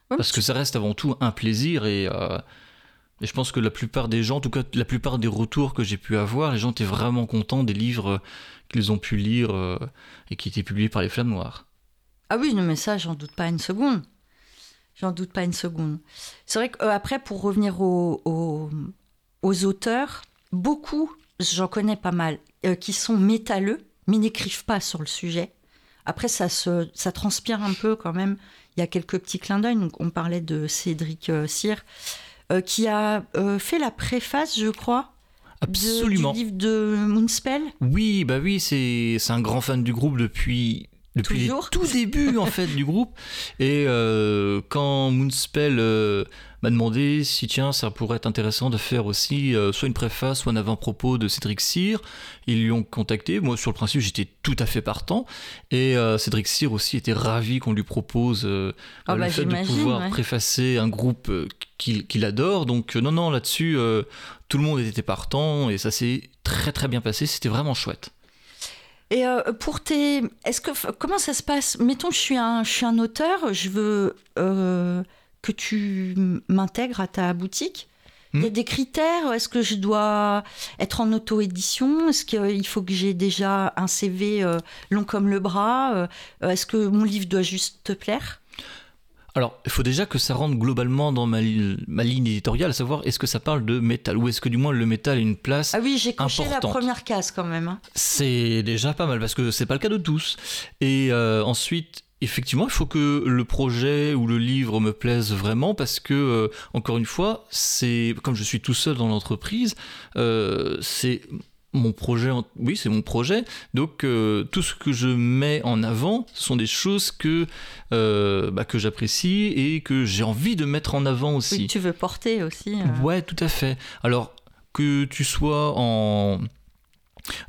Speaker 2: Parce que ça reste avant tout un plaisir et... Euh, et je pense que la plupart des gens, en tout cas la plupart des retours que j'ai pu avoir, les gens étaient vraiment contents des livres qu'ils ont pu lire euh, et qui étaient publiés par les Flammes Noires.
Speaker 1: Ah oui, non, mais ça, j'en doute pas une seconde. J'en doute pas une seconde. C'est vrai qu'après, euh, pour revenir aux, auteurs, beaucoup, j'en connais pas mal, euh, qui sont métalleux, mais n'écrivent pas sur le sujet. Après, ça, ça transpire un peu quand même. Il y a quelques petits clins d'œil. on parlait de Cédric Cyr. Euh, qui a euh, fait la préface, je crois.
Speaker 2: Absolument.
Speaker 1: du livre de Moonspell.
Speaker 2: Oui, bah oui, c'est un grand fan du groupe depuis depuis le tout début en fait du groupe. Et euh, quand Moonspell m'a demandé si tiens ça pourrait être intéressant de faire aussi euh, soit une préface soit un avant-propos de Cédric Cyr. Ils lui ont contacté. Moi sur le principe j'étais tout à fait partant et euh, Cédric Cyr aussi était ravi qu'on lui propose euh,
Speaker 1: le
Speaker 2: bah,
Speaker 1: fait de
Speaker 2: pouvoir préfacer un groupe qu'il adore. Donc non non là-dessus tout le monde était partant et ça s'est très très bien passé. C'était vraiment chouette.
Speaker 1: Et pour tes, est-ce que comment ça se passe? Mettons, je suis un, je suis un auteur, je veux que tu m'intègres à ta boutique Il y a hmm. des critères Est-ce que je dois être en auto-édition? Est-ce qu'il faut que j'ai déjà un CV euh, long comme le bras euh, Est-ce que mon livre doit juste te plaire?
Speaker 2: Alors, il faut déjà que ça rentre globalement dans ma, ma ligne éditoriale, à savoir est-ce que ça parle de métal? Ou est-ce que du moins le métal a une place
Speaker 1: Ah oui, j'ai coché la première case quand même. Hein.
Speaker 2: C'est déjà pas mal parce que c'est pas le cas de tous. Et euh, ensuite, effectivement, il faut que le projet ou le livre me plaise vraiment parce que, euh, encore une fois, c'est comme je suis tout seul dans l'entreprise, euh, c'est mon projet, oui, c'est mon projet. Donc, euh, tout ce que je mets en avant, ce sont des choses que, bah, que j'apprécie et que j'ai envie de mettre en avant aussi.
Speaker 1: tu veux porter aussi.
Speaker 2: Ouais, tout à fait. Alors, que tu sois en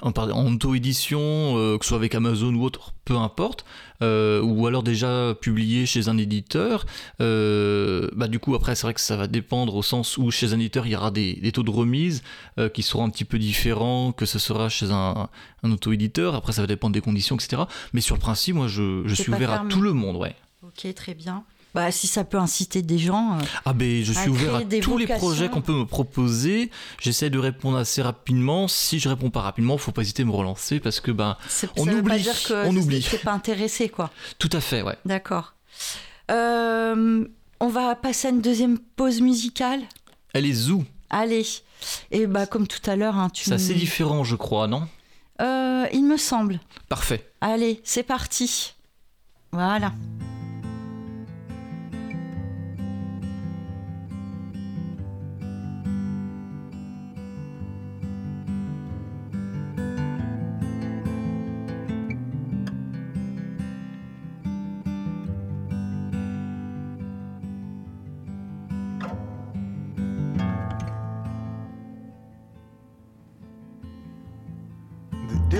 Speaker 2: en, en auto-édition, euh, que ce soit avec Amazon ou autre, peu importe, euh, ou alors déjà publié chez un éditeur, euh, bah du coup après c'est vrai que ça va dépendre au sens où chez un éditeur il y aura des, taux de remise qui seront un petit peu différents que ce sera chez un, un auto-éditeur, après ça va dépendre des conditions, etc. Mais sur le principe, moi je, je suis ouvert à tout le monde, ouais.
Speaker 1: Ok, très bien. Bah, si ça peut inciter des gens.
Speaker 2: Euh, ah ben, je suis ouvert à tous les projets qu'on peut me proposer. J'essaie de répondre assez rapidement. Si je réponds pas rapidement, faut pas hésiter à me relancer parce que ben, on oublie. Pas dire que on oublie.
Speaker 1: pas intéressé, quoi.
Speaker 2: Tout à fait, ouais.
Speaker 1: D'accord. Euh, on va passer à une deuxième pause musicale.
Speaker 2: Elle est où
Speaker 1: Allez. Et bah comme tout à l'heure, hein,
Speaker 2: tu. C'est assez différent, je crois, non?
Speaker 1: Euh, Il me semble.
Speaker 2: Parfait.
Speaker 1: Allez, c'est parti. Voilà.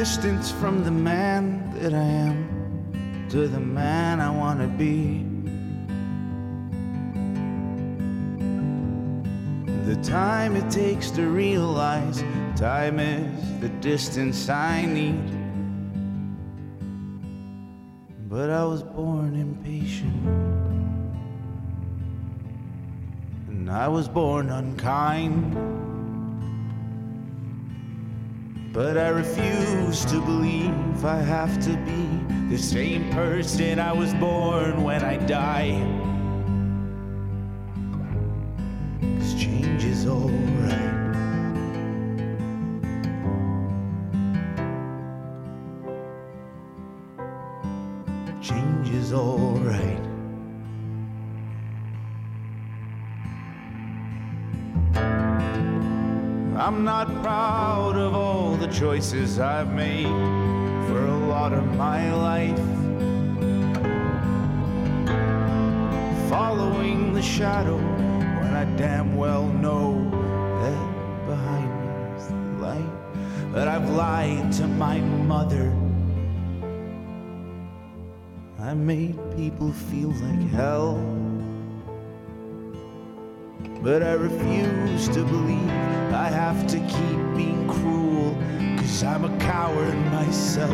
Speaker 3: Distance from the man that I am to the man I want to be. The time it takes to realize time is the distance I need. But I was born impatient, and I was born unkind. But I refuse to believe I have to be the same person I was born when I die. Choices I've made for a lot of my life. Following the shadow when I damn well know that behind me is the light. That I've lied to my mother. I made people feel like hell. But I refuse to believe I have to keep being cruel, cause I'm a coward myself.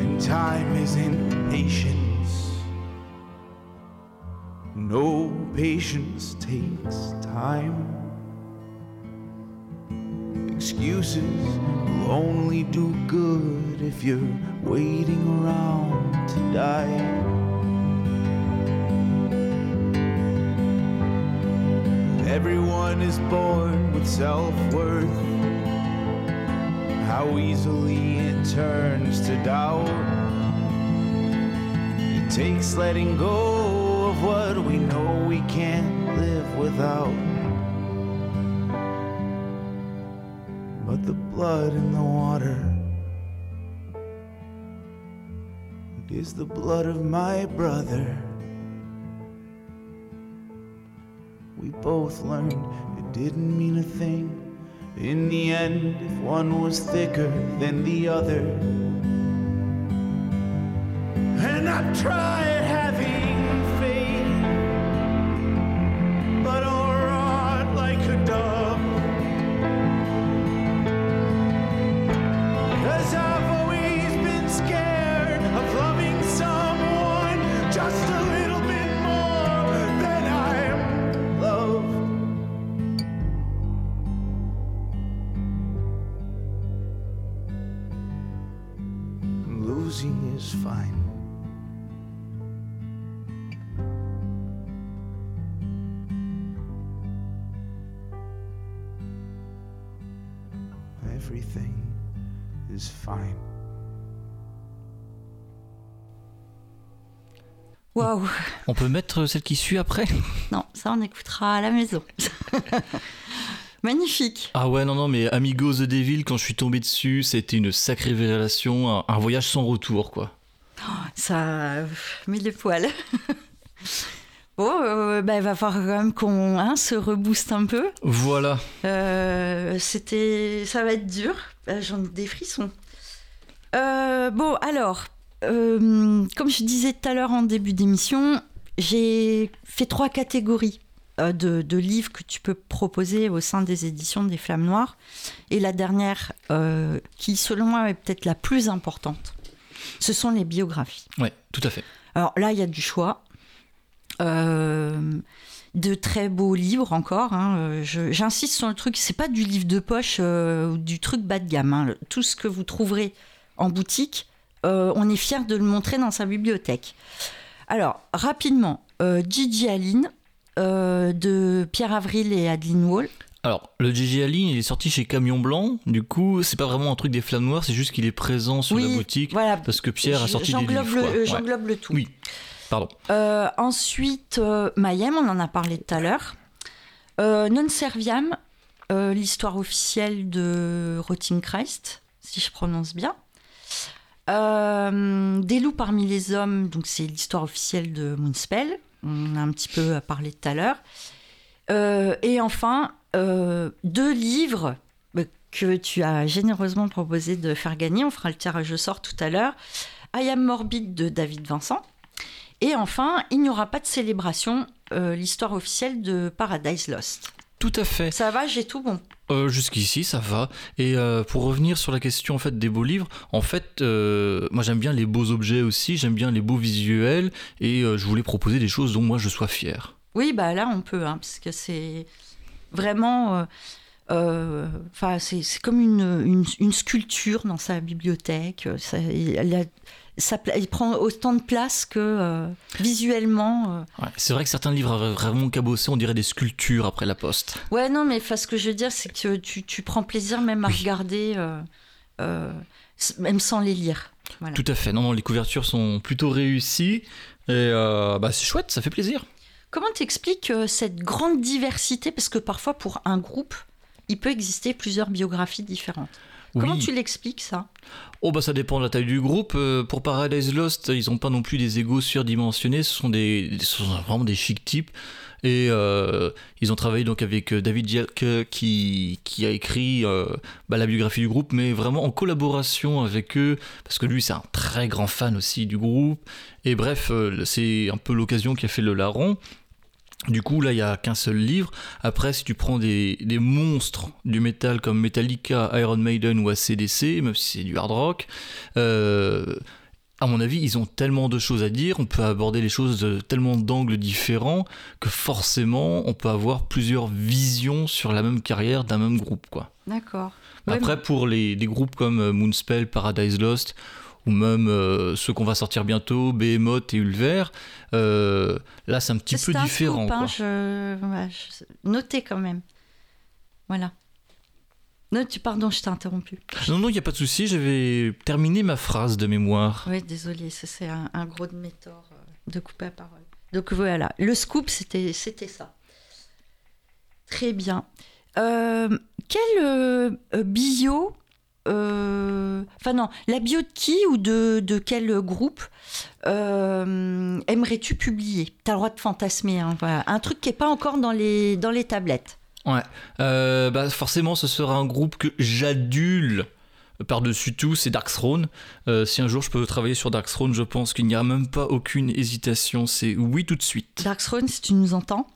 Speaker 3: And time is impatience. No patience takes time. Excuses will only do good if you're waiting around to die. Is born with self worth. How easily it turns to doubt. It takes letting go of what we know we can't live without. But the blood in the water is the blood of my brother. Both learned it didn't mean a thing. In the end, if one was thicker than the other. And I tried
Speaker 1: Waouh
Speaker 2: On peut mettre celle qui suit après?
Speaker 1: Non, ça on écoutera à la maison. (laughs) Magnifique.
Speaker 2: Ah ouais, non, non, mais Amigo The Devil, quand je suis tombé dessus, c'était une sacrée révélation, un, un voyage sans retour, quoi.
Speaker 1: Ça met les poils. Bon, euh, bah, il va falloir quand même qu'on hein, se rebooste un peu.
Speaker 2: Voilà.
Speaker 1: Euh, c'était, ça va être dur. Euh, J'en ai des frissons. Euh, bon, alors, euh, comme je disais tout à l'heure en début d'émission, j'ai fait trois catégories euh, de, de livres que tu peux proposer au sein des éditions des Flammes Noires. Et la dernière, euh, qui selon moi est peut-être la plus importante, ce sont les biographies.
Speaker 2: Ouais, tout à fait.
Speaker 1: Alors là, il y a du choix. Euh, de très beaux livres encore. hein. J'insiste sur le truc, c'est pas du livre de poche euh, ou du truc bas de gamme. hein. Tout ce que vous trouverez en boutique, euh, on est fiers de le montrer dans sa bibliothèque. Alors, rapidement, euh, Gigi Aline euh, de Pierre Avril et Adeline Wall.
Speaker 2: Alors, le GG Aline, il est sorti chez Camion Blanc. Du coup, c'est pas vraiment un truc des flammes noires, c'est juste qu'il est présent sur la boutique.
Speaker 1: Voilà.
Speaker 2: Parce que Pierre a sorti des livres.
Speaker 1: le, euh,
Speaker 2: Ouais.
Speaker 1: j'englobe le tout.
Speaker 2: Oui, pardon.
Speaker 1: Ensuite, Mayhem, on en a parlé tout à l'heure. Non Serviam, l'histoire officielle de Rotting Christ, si je prononce bien. Euh, Des loups parmi les hommes, donc c'est l'histoire officielle de Moonspell. On a un petit peu parlé tout à l'heure. Euh, et enfin, euh, deux livres que tu as généreusement proposé de faire gagner. On fera le tirage au sort tout à l'heure. I Am Morbid de David Vincent. Et enfin, il n'y aura pas de célébration, l'histoire officielle de Paradise Lost.
Speaker 2: Tout à fait.
Speaker 1: Ça va, j'ai tout bon.
Speaker 2: Euh, Jusqu'ici, ça va. Et euh, pour revenir sur la question en fait des beaux livres, en fait, euh, moi j'aime bien les beaux objets aussi, j'aime bien les beaux visuels, et je voulais proposer des choses dont moi je sois fier.
Speaker 1: Oui, bah là, on peut, hein, parce que c'est vraiment. Enfin, c'est comme une, une, une sculpture dans sa bibliothèque. Ça, il, a- ça il prend autant de place que euh, visuellement. euh.
Speaker 2: Ouais, c'est vrai que certains livres avaient vraiment cabossé, on dirait des sculptures après la poste.
Speaker 1: Ouais, non, mais enfin, ce que je veux dire, c'est que tu, tu prends plaisir même à regarder, euh, même sans les lire. Voilà.
Speaker 2: Tout à fait. Non, non, les couvertures sont plutôt réussies, et bah, c'est chouette, ça fait plaisir.
Speaker 1: Comment t'expliques euh, cette grande diversité? Parce que parfois, pour un groupe, il peut exister plusieurs biographies différentes. Comment
Speaker 2: Oui.
Speaker 1: tu l'expliques ça?
Speaker 2: Oh bah ça dépend de la taille du groupe. Euh, pour Paradise Lost, ils n'ont pas non plus des égos surdimensionnés. Ce sont des, ce sont vraiment des chic types. Et euh, ils ont travaillé donc avec euh, David Dialke qui, qui a écrit euh, bah, la biographie du groupe, mais vraiment en collaboration avec eux, parce que lui c'est un très grand fan aussi du groupe. Et bref, c'est un peu l'occasion qui a fait le larron. Du coup, là, il n'y a qu'un seul livre. Après, si tu prends des, des monstres du métal comme Metallica, Iron Maiden ou ACDC, même si c'est du hard rock, euh, à mon avis, ils ont tellement de choses à dire, on peut aborder les choses de tellement d'angles différents que forcément, on peut avoir plusieurs visions sur la même carrière d'un même groupe, quoi.
Speaker 1: D'accord. Ouais,
Speaker 2: Après, pour les, des groupes comme euh, Moonspell, Paradise Lost, ou même euh, ceux qu'on va sortir bientôt, Behemoth et Ulver, euh, là c'est un petit peu différent.
Speaker 1: scoop, hein,
Speaker 2: quoi.
Speaker 1: je... Notez quand même. Voilà. Non, tu... Pardon, je t'ai interrompu.
Speaker 2: Non, non, il n'y a pas de souci, j'avais terminé ma phrase de mémoire.
Speaker 1: Oui, désolé, c'est un, un gros de mes torts euh, de couper la parole. Donc voilà, le scoop, c'était ça. Très bien. Euh, quel euh, bio Enfin non, la bio de qui ou de, de quel groupe euh, aimerais-tu publier? T'as le droit de fantasmer, hein, voilà. un truc qui n'est pas encore dans les, dans les tablettes.
Speaker 2: Ouais, Euh, bah forcément, ce sera un groupe que j'adule par-dessus tout, c'est Dark Throne. Euh, si un jour je peux travailler sur Dark Throne, je pense qu'il n'y a même pas aucune hésitation, c'est oui tout de suite.
Speaker 1: Dark Throne, si tu nous entends,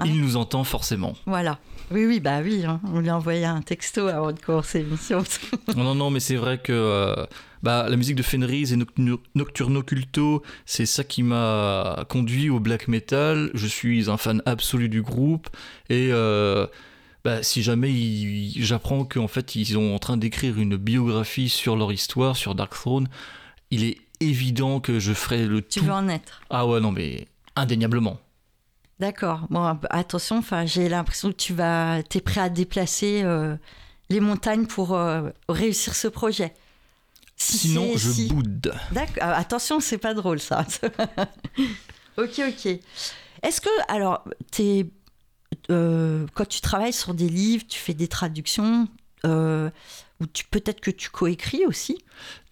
Speaker 1: Ah.
Speaker 2: Il nous entend forcément.
Speaker 1: voilà. Oui, oui, bah oui, hein. on lui a envoyé un texto avant de commencer l'émission. (laughs)
Speaker 2: non, non, mais c'est vrai que euh, bah, la musique de Fenris et Nocturno, Culto, c'est ça qui m'a conduit au black metal. Je suis un fan absolu du groupe. Et euh, bah, si jamais j'apprends qu'en fait ils sont en train d'écrire une biographie sur leur histoire, sur Dark Throne, il est évident que je ferai le
Speaker 1: tu
Speaker 2: tout.
Speaker 1: veux en être
Speaker 2: Ah ouais, non, mais indéniablement.
Speaker 1: D'accord. Bon, attention, enfin, j'ai l'impression que tu vas, es prêt à déplacer euh, les montagnes pour euh, réussir ce projet. Si
Speaker 2: Sinon, je
Speaker 1: si-
Speaker 2: boude.
Speaker 1: D'accord. Ah, Attention, c'est pas drôle ça. (laughs) ok, ok. Est-ce que, alors, t'es, euh, quand tu travailles sur des livres, tu fais des traductions, ou peut-être que tu coécris aussi?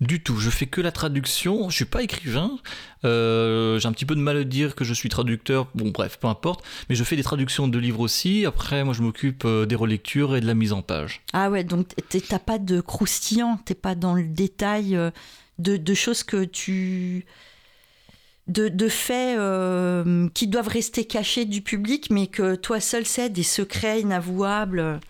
Speaker 2: Du tout, je fais que la traduction, je suis pas écrivain, euh, j'ai un petit peu de mal à dire que je suis traducteur, bon bref, peu importe, mais je fais des traductions de livres aussi, après moi je m'occupe euh, des relectures et de la mise en page.
Speaker 1: Ah ouais, donc t'as pas de croustillant, t'es pas dans le détail euh, de, de choses que tu. de, de faits euh, qui doivent rester cachés du public, mais que toi seul sais, des secrets inavouables.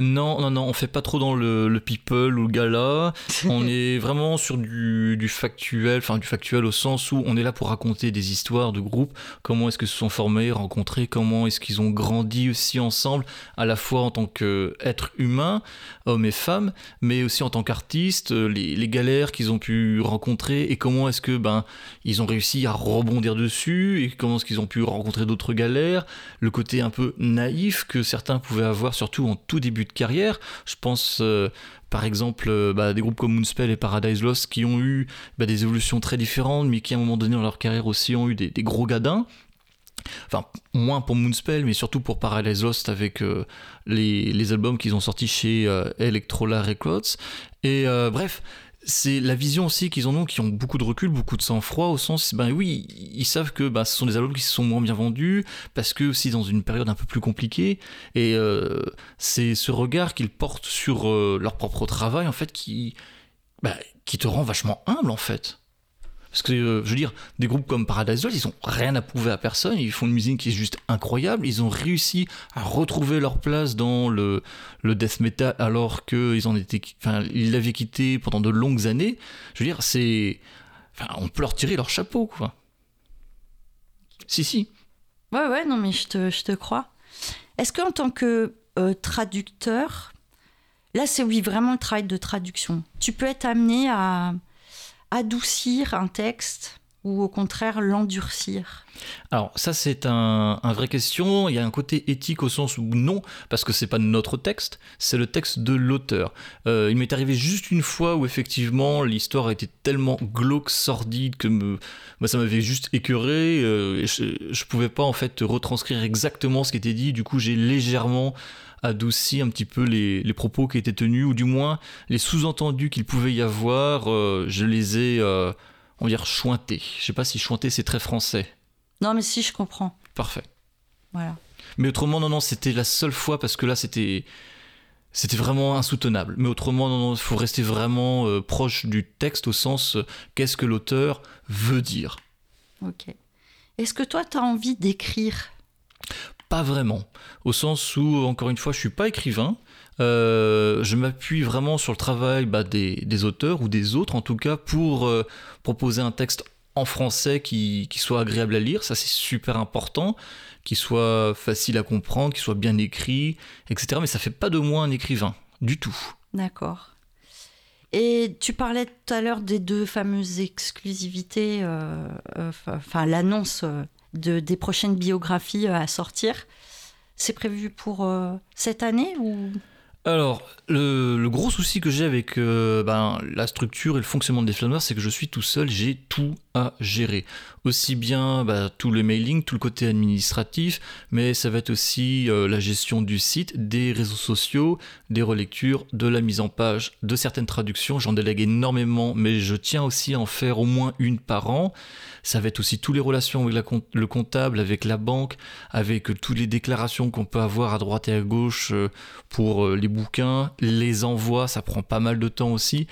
Speaker 2: Non, non, non, on fait pas trop dans le, le people ou le gala. (laughs) On est vraiment sur du, du factuel, enfin du factuel au sens où on est là pour raconter des histoires de groupe. Comment est-ce que se sont formés, rencontrés, comment est-ce qu'ils ont grandi aussi ensemble, à la fois en tant qu'être humain, hommes et femmes, mais aussi en tant qu'artistes, euh, les, galères qu'ils ont pu rencontrer et comment est-ce que ben ils ont réussi à rebondir dessus et comment est-ce qu'ils ont pu rencontrer d'autres galères, le côté un peu naïf que certains pouvaient avoir, surtout en tout début de carrière. Je pense euh, par exemple euh, bah, des groupes comme Moonspell et Paradise Lost qui ont eu bah, des évolutions très différentes, mais qui à un moment donné dans leur carrière aussi ont eu des, des gros gadins. Enfin, moins pour Moonspell, mais surtout pour Paradise Lost avec euh, les, albums qu'ils ont sortis chez euh, Electrola Records. Et euh, bref, c'est la vision aussi qu'ils en ont, qui ont beaucoup de recul, beaucoup de sang-froid, au sens, ben oui, ils savent que ben, ce sont des albums qui se sont moins bien vendus, parce que aussi dans une période un peu plus compliquée, et euh, c'est ce regard qu'ils portent sur leur propre travail, en fait, ben, qui te rend vachement humble, en fait. Parce que, euh, je veux dire, des groupes comme Paradise Lost, ils ont rien à prouver à personne, ils font une musique qui est juste incroyable, ils ont réussi à retrouver leur place dans le, le death metal alors qu'ils l'avaient quitté pendant de longues années. Je veux dire, c'est, enfin, on peut leur tirer leur chapeau, quoi. Si, si.
Speaker 1: Ouais, ouais, non, mais je te, je te crois. Est-ce qu'en tant que euh, traducteur, là, c'est oui, vraiment le travail de traduction, tu peux être amené à adoucir un texte ou au contraire l'endurcir
Speaker 2: Alors ça c'est un, vraie question. Il y a un côté éthique au sens où non, parce que c'est pas notre texte, c'est le texte de l'auteur. Euh, il m'est arrivé juste une fois où effectivement l'histoire était tellement glauque, sordide que moi, ça m'avait juste écœuré. euh, et je, je pouvais pas en fait retranscrire exactement ce qui était dit. Du coup j'ai légèrement adouci un petit peu les, les propos qui étaient tenus, ou du moins les sous-entendus qu'il pouvait y avoir. euh, je les ai, euh, on va dire, chointés. Je sais pas si chointer c'est très français.
Speaker 1: Non, mais si, je comprends.
Speaker 2: Parfait.
Speaker 1: Voilà.
Speaker 2: Mais autrement, non, non, c'était la seule fois parce que là, c'était. C'était vraiment insoutenable. Mais autrement, non, non, il faut rester vraiment euh, proche du texte au sens qu'est-ce que l'auteur veut dire.
Speaker 1: Ok. Est-ce que toi, tu as envie d'écrire?
Speaker 2: Pas vraiment. Au sens où, encore une fois, je suis pas écrivain. Euh, je m'appuie vraiment sur le travail bah, des, auteurs ou des autres en tout cas pour euh, proposer un texte en français qui, soit agréable à lire, ça c'est super important, qui soit facile à comprendre, qui soit bien écrit, etc. Mais ça fait pas de moi un écrivain, du tout.
Speaker 1: D'accord. Et tu parlais tout à l'heure des deux fameuses exclusivités, euh, enfin l'annonce de, des prochaines biographies euh, à sortir. C'est prévu pour euh, cette année ou?
Speaker 2: Alors, le, gros souci que j'ai avec euh, ben, la structure et le fonctionnement des Flammes Noires, c'est que je suis tout seul, j'ai tout à gérer. Aussi bien bah, tout le mailing, tout le côté administratif, mais ça va être aussi euh, la gestion du site, des réseaux sociaux, des relectures, de la mise en page, de certaines traductions. J'en délègue énormément, mais je tiens aussi à en faire au moins une par an. Ça va être aussi toutes les relations avec le comptable, avec la banque, avec euh, toutes les déclarations qu'on peut avoir à droite et à gauche euh, pour les bouquins, les envois, ça prend pas mal de temps aussi,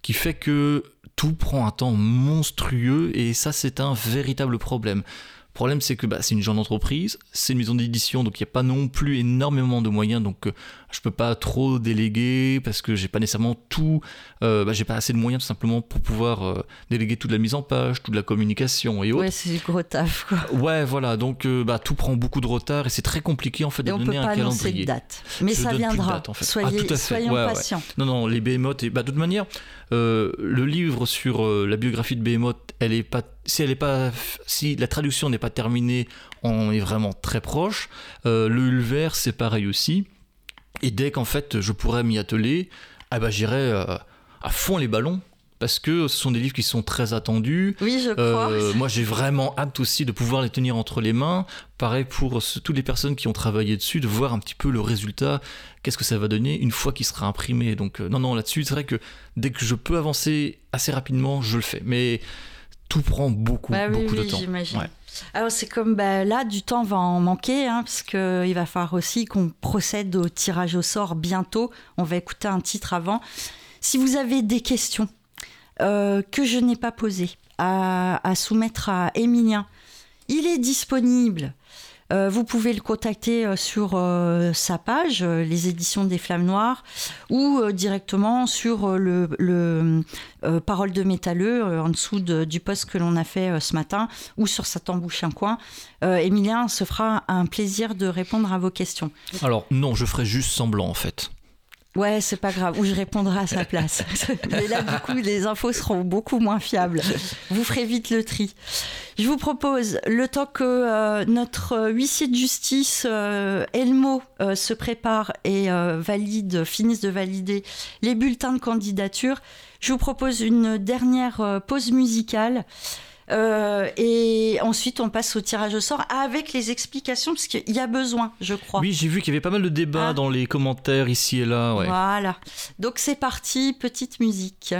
Speaker 2: qui fait que tout prend un temps monstrueux et ça c'est un véritable problème. Le problème c'est que bah, c'est une jeune entreprise, c'est une maison d'édition donc il n'y a pas non plus énormément de moyens donc euh, je peux pas trop déléguer parce que j'ai pas nécessairement tout, euh, bah, j'ai pas assez de moyens tout simplement pour pouvoir euh, déléguer toute la mise en page, toute la communication et autres.
Speaker 1: Ouais, c'est du gros taf, quoi.
Speaker 2: Ouais, voilà, donc euh, bah, tout prend beaucoup de retard et c'est très compliqué en fait
Speaker 1: Et
Speaker 2: de
Speaker 1: on peut pas
Speaker 2: un
Speaker 1: de date. Mais
Speaker 2: Je
Speaker 1: ça viendra.
Speaker 2: date, en fait. Ah,
Speaker 1: Soyez, soyons
Speaker 2: Ouais, ouais.
Speaker 1: patients.
Speaker 2: Non, non, les Behemoth, et, bah, de toute manière, euh, le livre sur euh, la biographie de Behemoth, elle est pas, si elle est pas, si la traduction n'est pas terminée, on est vraiment très proche. Euh, le Ulver, c'est pareil aussi. Et dès qu'en fait je pourrais m'y atteler, ah bah j'irai euh, à fond les ballons. parce que ce sont des livres qui sont très attendus.
Speaker 1: Oui, je crois.
Speaker 2: Euh, moi, j'ai vraiment hâte aussi de pouvoir les tenir entre les mains. Pareil pour ce- toutes les personnes qui ont travaillé dessus, de voir un petit peu le résultat, qu'est-ce que ça va donner une fois qu'il sera imprimé? Donc, euh, non, non, là-dessus, c'est vrai que dès que je peux avancer assez rapidement, je le fais. Mais tout prend beaucoup,
Speaker 1: Bah oui,
Speaker 2: beaucoup
Speaker 1: oui,
Speaker 2: de temps.
Speaker 1: j'imagine.
Speaker 2: Ouais.
Speaker 1: Alors c'est comme bah, là, du temps va en manquer, hein, parce qu'il va falloir aussi qu'on procède au tirage au sort bientôt. On va écouter un titre avant. Si vous avez des questions euh, que je n'ai pas posées à, à soumettre à Émilien, il est disponible. Euh, vous pouvez le contacter euh, sur euh, sa page, les éditions des Flammes Noires, ou directement sur le, le Parole de métalleux, en dessous de- du post que l'on a fait ce matin, ou sur sa tambouche un coin. Emilien se fera un plaisir de répondre à vos questions.
Speaker 2: Alors, non, je ferai juste semblant, en fait.
Speaker 1: Ouais, c'est pas grave, ou je répondrai à sa place. (laughs) Mais là, du coup, les infos seront beaucoup moins fiables. Vous ferez vite le tri. Je vous propose, le temps que euh, notre huissier de justice, euh, Elmo, euh, se prépare et valide, finisse de valider les bulletins de candidature, je vous propose une dernière pause musicale. Euh, et ensuite, on passe au tirage au sort avec les explications, parce qu'il y a besoin, je crois.
Speaker 2: Oui, j'ai vu qu'il y avait pas mal de débats
Speaker 1: Ah.
Speaker 2: dans les commentaires ici et là. Ouais.
Speaker 1: Voilà. Donc c'est parti, petite musique.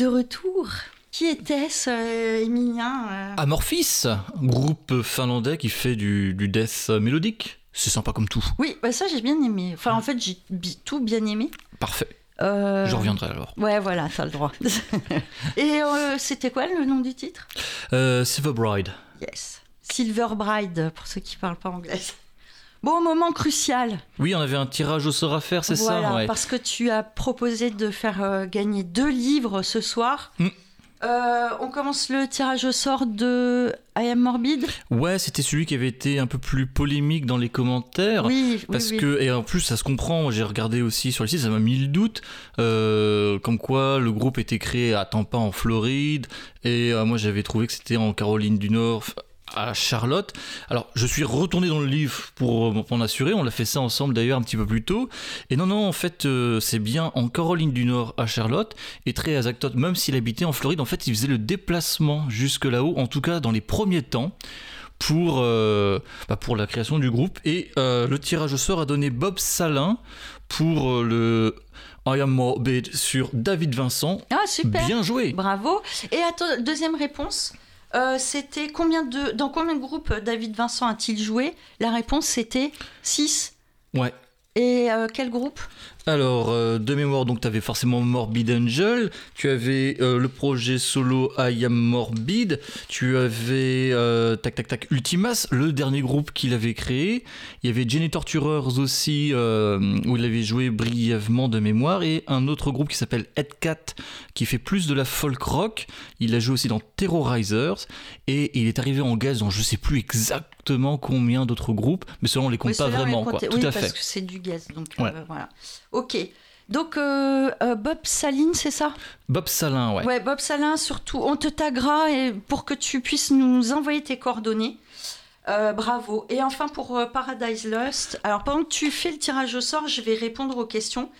Speaker 1: De retour. Qui était-ce, euh, Emilien euh
Speaker 2: Amorphis, groupe finlandais qui fait du, du death mélodique. C'est sympa comme tout.
Speaker 1: Oui, bah ça j'ai bien aimé. Enfin, en fait, j'ai bi- tout bien aimé.
Speaker 2: Parfait.
Speaker 1: Euh,
Speaker 2: Je reviendrai alors.
Speaker 1: Ouais, voilà, t'as le droit. (laughs) Et c'était quoi le nom du titre?
Speaker 2: Silver Bride.
Speaker 1: Yes. Silver Bride, pour ceux qui parlent pas anglais. Bon, moment crucial.
Speaker 2: Oui, on avait un tirage au sort à faire, c'est
Speaker 1: voilà,
Speaker 2: ça ouais.
Speaker 1: parce que tu as proposé de faire euh, gagner deux livres ce soir.
Speaker 2: Mm.
Speaker 1: Euh, on commence le tirage au sort de I Am Morbid.
Speaker 2: Ouais, c'était celui qui avait été un peu plus polémique dans les commentaires.
Speaker 1: Oui, oui,
Speaker 2: Parce
Speaker 1: oui.
Speaker 2: que, et en plus, ça se comprend, j'ai regardé aussi sur le site, ça m'a mis le doute, euh, comme quoi le groupe était créé à Tampa en Floride, et euh, moi j'avais trouvé que c'était en Caroline du Nord, à Charlotte. Alors, je suis retourné dans le livre pour m'en assurer, on l'a fait ça ensemble d'ailleurs un petit peu plus tôt, et non, non, en fait, euh, c'est bien en Caroline du Nord à Charlotte, et très Azactot, même s'il habitait en Floride, en fait, il faisait le déplacement jusque là-haut, en tout cas dans les premiers temps pour, euh, bah, pour la création du groupe. Et euh, le tirage au sort a donné Bob Salin pour euh, le I Am Morbid sur David Vincent.
Speaker 1: Ah, super.
Speaker 2: Bien joué
Speaker 1: Bravo. Et à toi, deuxième réponse, euh, c'était combien de, dans combien de groupes David Vincent a-t-il joué? La réponse c'était 6.
Speaker 2: Ouais.
Speaker 1: Et euh, quel groupe?
Speaker 2: Alors, euh, de mémoire, donc tu avais forcément Morbid Angel, tu avais euh, le projet solo I Am Morbid, tu avais euh, tac tac tac Ultimas, le dernier groupe qu'il avait créé. Il y avait Jenny Torturers aussi, où il avait joué brièvement de mémoire, et un autre groupe qui s'appelle Headcat, qui fait plus de la folk rock. Il a joué aussi dans Terrorizers, et il est arrivé en gaz dans je sais plus exactement combien d'autres groupes, mais cela on les compte
Speaker 1: Oui,
Speaker 2: pas vraiment, quoi. Tout
Speaker 1: oui,
Speaker 2: à
Speaker 1: parce
Speaker 2: fait.
Speaker 1: que c'est du gaz. Donc
Speaker 2: Ouais.
Speaker 1: voilà. Ok. Donc euh, euh, Bob Saline, c'est ça?
Speaker 2: Bob Salin, ouais.
Speaker 1: Ouais, Bob Salin, surtout, on te taguera et pour que tu puisses nous envoyer tes coordonnées. Euh, bravo. Et enfin pour Paradise Lost, alors pendant que tu fais le tirage au sort, je vais répondre aux questions.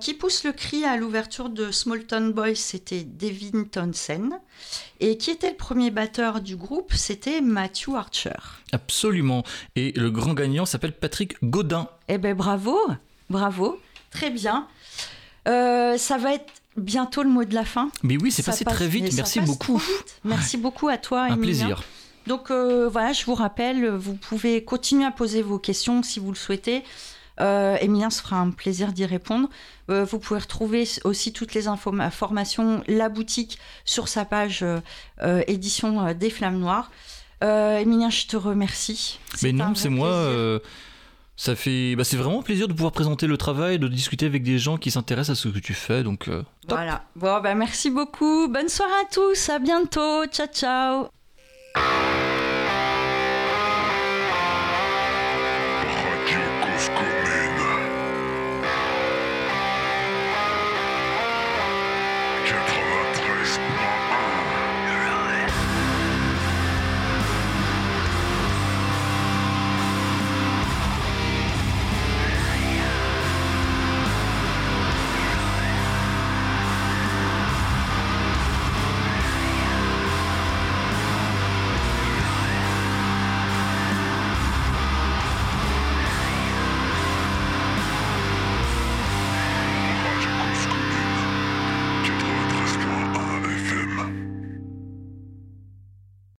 Speaker 1: Qui pousse le cri à l'ouverture de Small Town Boys, c'était Devin Townsend. Et qui était le premier batteur du groupe, c'était Matthew Archer.
Speaker 2: Absolument. Et le grand gagnant s'appelle Patrick Godin.
Speaker 1: Eh ben bravo, bravo, très bien. Euh, ça va être bientôt le mot de la fin.
Speaker 2: Mais oui, c'est passé
Speaker 1: passe-
Speaker 2: très vite. Merci beaucoup.
Speaker 1: vite. Merci beaucoup à toi,
Speaker 2: Un
Speaker 1: Emilien.
Speaker 2: plaisir.
Speaker 1: Donc euh, voilà, je vous rappelle, vous pouvez continuer à poser vos questions si vous le souhaitez. Euh, Emilien se fera un plaisir d'y répondre. Euh, vous pouvez retrouver aussi toutes les informations, la boutique sur sa page édition des Flammes Noires. Emilien, je te remercie.
Speaker 2: Mais non, c'est moi. Ça fait, bah, c'est vraiment plaisir de pouvoir présenter le travail, de discuter avec des gens qui s'intéressent à ce que tu fais. Donc, euh.
Speaker 1: Voilà. Bon, bah, merci beaucoup. Bonne soirée à tous. À bientôt. Ciao, ciao.